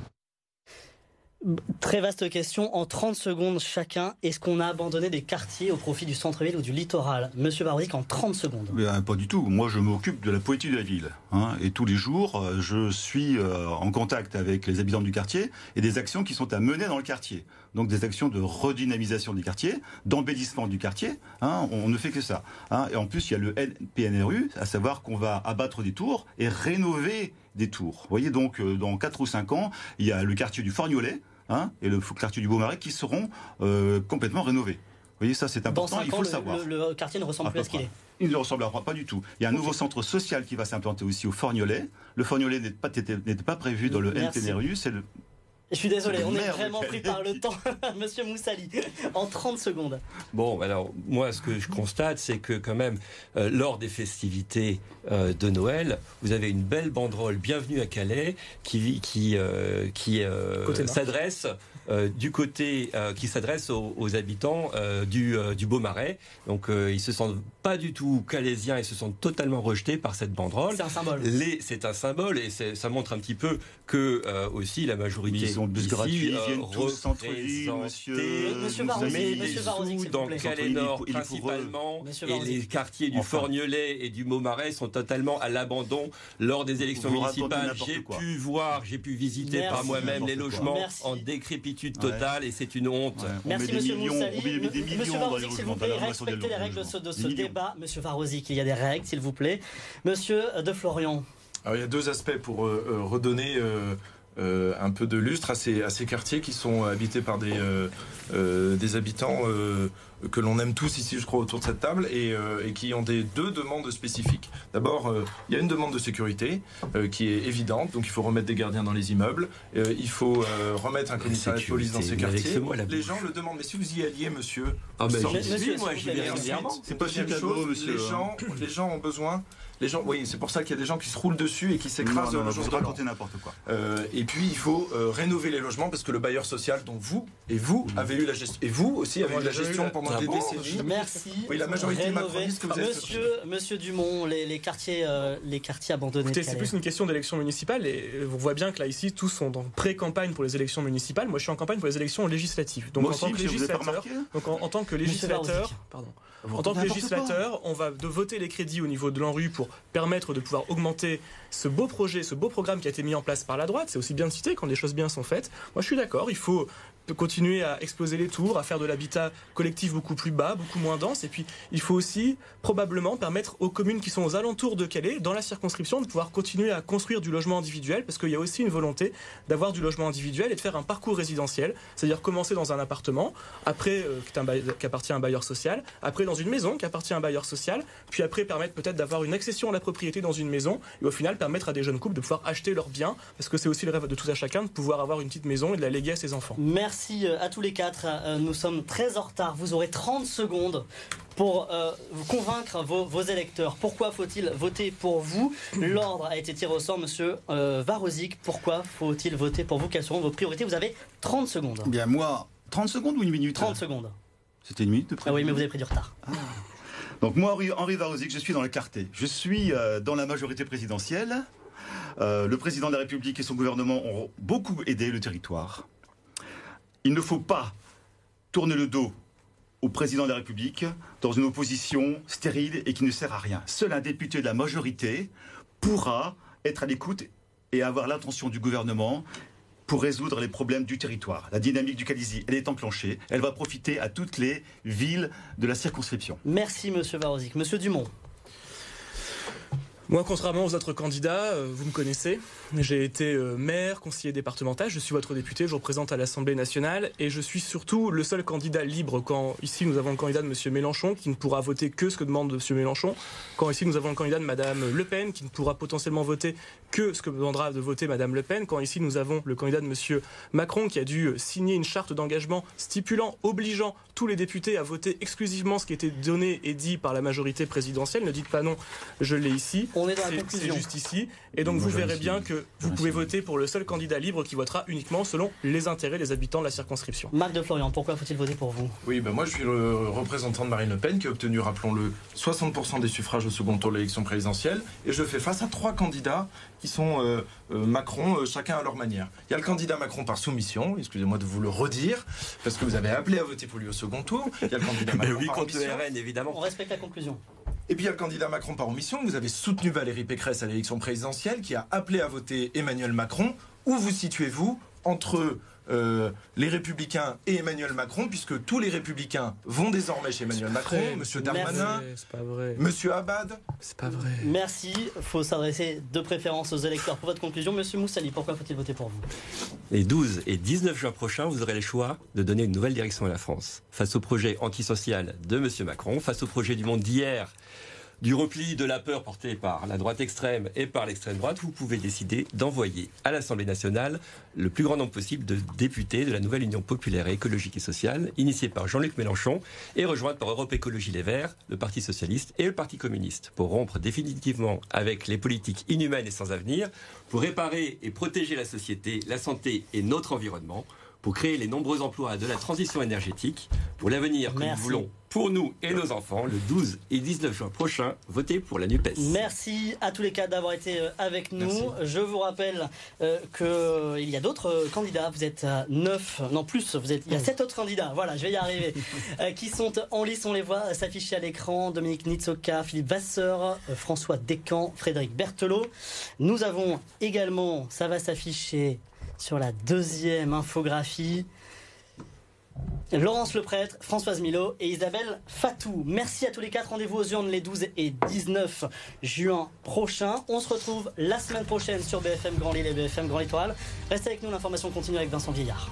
[SPEAKER 1] Très vaste question. En 30 secondes chacun, est-ce qu'on a abandonné des quartiers au profit du centre-ville ou du littoral? Monsieur Barzik, en 30 secondes.
[SPEAKER 5] Euh, pas du tout. Moi, je m'occupe de la politique de la ville. Hein. et tous les jours, euh, je suis euh, en contact avec les habitants du quartier et des actions qui sont à mener dans le quartier. Donc des actions de redynamisation du quartier, d'embellissement du quartier. Hein. on ne fait que ça. Hein. et en plus, il y a le PNRU, à savoir qu'on va abattre des tours et rénover des tours. Vous voyez, donc, dans 4 ou 5 ans, il y a le quartier du Forgnolet, Hein, et le quartier du Beaumarais qui seront euh, complètement rénovés. Vous voyez, ça c'est important, il faut le, savoir.
[SPEAKER 1] Le, quartier ne ressemble plus à ce qu'il est.
[SPEAKER 5] Il ne ressemblera pas du tout. Il y a un nouveau centre social qui va s'implanter aussi au Forgnolet. Le Forgnolet n'était pas, pas, prévu dans le NPNRU, c'est le
[SPEAKER 1] je suis désolé, on est vraiment pris par le temps, Monsieur Moussali, en 30 secondes.
[SPEAKER 2] Bon, alors moi, ce que je constate, c'est que quand même, euh, lors des festivités euh, de Noël, vous avez une belle banderole Bienvenue à Calais qui, qui, euh, qui s'adresse du côté euh, qui s'adresse aux, habitants euh, du, du Beaumarais. Donc ils se sentent pas du tout calaisiens, ils se sentent totalement rejetés par cette banderole.
[SPEAKER 1] C'est un symbole.
[SPEAKER 2] C'est un symbole et ça montre un petit peu que aussi la majorité
[SPEAKER 5] ils ont bus gratuits, ils viennent tous
[SPEAKER 2] centre-ville, monsieur. Monsieur Varosi, monsieur dans Calais Nord principalement et les quartiers du Forgnelet et du Beaumarais sont totalement à l'abandon lors des élections municipales. J'ai pu voir, j'ai pu visiter par moi-même les logements en décrépitude totale et c'est une honte.
[SPEAKER 1] Merci Monsieur Moussali. Monsieur Varozic, s'il vous plaît, respectez les règles de ce, débat. Monsieur Varozic, il y a des règles, s'il vous plaît. Monsieur De Florian.
[SPEAKER 3] Alors, il y a deux aspects pour euh, euh, redonner euh, un peu de lustre à ces, à ces, quartiers qui sont habités par des, des habitants que l'on aime tous ici, je crois, autour de cette table, et, euh, qui ont des deux demandes spécifiques. D'abord, euh, il y a une demande de sécurité euh, qui est évidente, donc il faut remettre des gardiens dans les immeubles, il faut remettre un commissariat de police dans ces quartiers. les gens le demandent, mais si vous y alliez, monsieur,
[SPEAKER 2] ah ben, monsieur, moi j'y vais régulièrement.
[SPEAKER 3] C'est pas chose. Monsieur. Les gens, les gens ont besoin les gens, oui, c'est pour ça qu'il y a des gens qui se roulent dessus et qui s'écrasent
[SPEAKER 5] dans le jour raconter n'importe quoi.
[SPEAKER 3] et puis il faut rénover les logements parce que le bailleur social, dont vous et vous mmh. avez eu la gestion, et vous aussi avez eu la gestion pendant
[SPEAKER 1] Merci.
[SPEAKER 3] Oui, la majorité macroniste que vous
[SPEAKER 1] Monsieur, Monsieur Dumont, les, quartiers, euh, les quartiers abandonnés.
[SPEAKER 4] c'est plus une question d'élection municipale et vous voyez bien que là ici tous sont en pré-campagne pour les élections municipales. Moi, je suis en campagne pour les élections législatives. Donc, en, tant que législateur, donc en, tant que législateur, pardon. En tant que législateur, on va de voter les crédits au niveau de l'ANRU pour permettre de pouvoir augmenter ce beau projet, ce beau programme qui a été mis en place par la droite. C'est aussi bien de citer quand les choses bien sont faites. Moi, je suis d'accord. Il faut continuer à exploser les tours, à faire de l'habitat collectif beaucoup plus bas, beaucoup moins dense. Et puis, il faut aussi probablement permettre aux communes qui sont aux alentours de Calais, dans la circonscription, de pouvoir continuer à construire du logement individuel, parce qu'il y a aussi une volonté d'avoir du logement individuel et de faire un parcours résidentiel, c'est-à-dire commencer dans un appartement, après euh, qui, appartient à un bailleur social, après dans une maison qui appartient à un bailleur social, puis après permettre peut-être d'avoir une accession à la propriété dans une maison, et au final permettre à des jeunes couples de pouvoir acheter leurs biens, parce que c'est aussi le rêve de tout à chacun de pouvoir avoir une petite maison et de la léguer à ses enfants.
[SPEAKER 1] Merci Merci à tous les quatre. Nous sommes très en retard. Vous aurez 30 secondes pour convaincre vos, électeurs. Pourquoi faut-il voter pour vous? L'ordre a été tiré au sort, monsieur euh, Pourquoi faut-il voter pour vous? Quelles seront vos priorités? Vous avez 30 secondes.
[SPEAKER 6] Bien, moi, 30 secondes ou une minute?
[SPEAKER 1] 30 secondes.
[SPEAKER 6] C'était une minute de
[SPEAKER 1] Ah oui, mais vous avez pris du retard. Ah.
[SPEAKER 6] Donc moi, Henri Varozic, je suis dans le quartier. Je suis euh, dans la majorité présidentielle. Euh, le président de la République et son gouvernement ont beaucoup aidé le territoire. Il ne faut pas tourner le dos au président de la République dans une opposition stérile et qui ne sert à rien. Seul un député de la majorité pourra être à l'écoute et avoir l'attention du gouvernement pour résoudre les problèmes du territoire. La dynamique du Calaisie, elle est enclenchée. Elle va profiter à toutes les villes de la circonscription.
[SPEAKER 1] Merci, Monsieur Varozic. Monsieur Dumont.
[SPEAKER 4] Moi, contrairement aux autres candidats, euh, vous me connaissez. J'ai été euh, maire, conseiller départemental, je suis votre député, je représente à l'Assemblée nationale et je suis surtout le seul candidat libre quand ici nous avons le candidat de M. Mélenchon qui ne pourra voter que ce que demande M. Mélenchon, quand ici nous avons le candidat de Mme Le Pen qui ne pourra potentiellement voter que ce que demandera de voter Mme Le Pen, quand ici nous avons le candidat de M. Macron qui a dû euh, signer une charte d'engagement stipulant, obligeant tous les députés à voter exclusivement ce qui était donné et dit par la majorité présidentielle. Ne dites pas non, je l'ai ici.
[SPEAKER 1] On est dans la conclusion.
[SPEAKER 4] C'est juste ici. Et donc vous verrez bien que vous pouvez voter pour le seul candidat libre qui votera uniquement selon les intérêts des habitants de la circonscription.
[SPEAKER 1] Marc de Florian, pourquoi faut-il voter pour vous?
[SPEAKER 3] Oui, ben moi je suis le représentant de Marine Le Pen qui a obtenu, rappelons-le, 60% des suffrages au second tour de l'élection présidentielle. Et je fais face à trois candidats qui sont euh, euh, Macron, euh, chacun à leur manière. Il y a le candidat Macron par soumission, excusez-moi de vous le redire, parce que vous avez appelé à voter pour lui au second tour. Il y a le candidat Macron oui, par contre le RN,
[SPEAKER 1] évidemment. On respecte la conclusion.
[SPEAKER 3] Et puis il y a le candidat Macron par omission. Vous avez soutenu Valérie Pécresse à l'élection présidentielle, qui a appelé à voter Emmanuel Macron. Où vous situez-vous entre euh, les Républicains et Emmanuel Macron, puisque tous les Républicains vont désormais chez Emmanuel Macron, Monsieur Darmanin, Monsieur Abad.
[SPEAKER 4] C'est pas vrai.
[SPEAKER 1] Merci. Il faut s'adresser de préférence aux électeurs. Pour votre conclusion, Monsieur Moussali, pourquoi faut-il voter pour vous?
[SPEAKER 2] Les 12 et 19 juin prochains, vous aurez le choix de donner une nouvelle direction à la France. Face au projet antisocial de Monsieur Macron, face au projet du monde d'hier du repli de la peur porté par la droite extrême et par l'extrême droite, vous pouvez décider d'envoyer à l'Assemblée nationale le plus grand nombre possible de députés de la nouvelle Union populaire et écologique et sociale, initiée par Jean-Luc Mélenchon et rejointe par Europe Écologie Les Verts, le Parti socialiste et le Parti communiste, pour rompre définitivement avec les politiques inhumaines et sans avenir, pour réparer et protéger la société, la santé et notre environnement pour créer les nombreux emplois de la transition énergétique, pour l'avenir que nous voulons pour nous et nos enfants, le 12 et 19 juin prochain, votez pour la NUPES.
[SPEAKER 1] Merci à tous les cas d'avoir été euh, avec nous. Je vous rappelle euh, qu'il y a d'autres euh, candidats. Vous êtes neuf, non plus, vous êtes, il y a sept autres candidats, voilà, je vais y arriver, qui sont en lice, on les voit s'afficher à l'écran. Dominique Nitsoka, Philippe Vasseur, François Descamps, Frédéric Berthelot. Nous avons également, ça va s'afficher sur la deuxième infographie. Laurence Leprêtre, Françoise Milo et Isabelle Fatou. Merci à tous les quatre. Rendez-vous aux urnes les 12 et 19 juin prochains. On se retrouve la semaine prochaine sur BFM Grand Lille et BFM Grand Littoral. Restez avec nous, l'information continue avec Vincent Vieillard.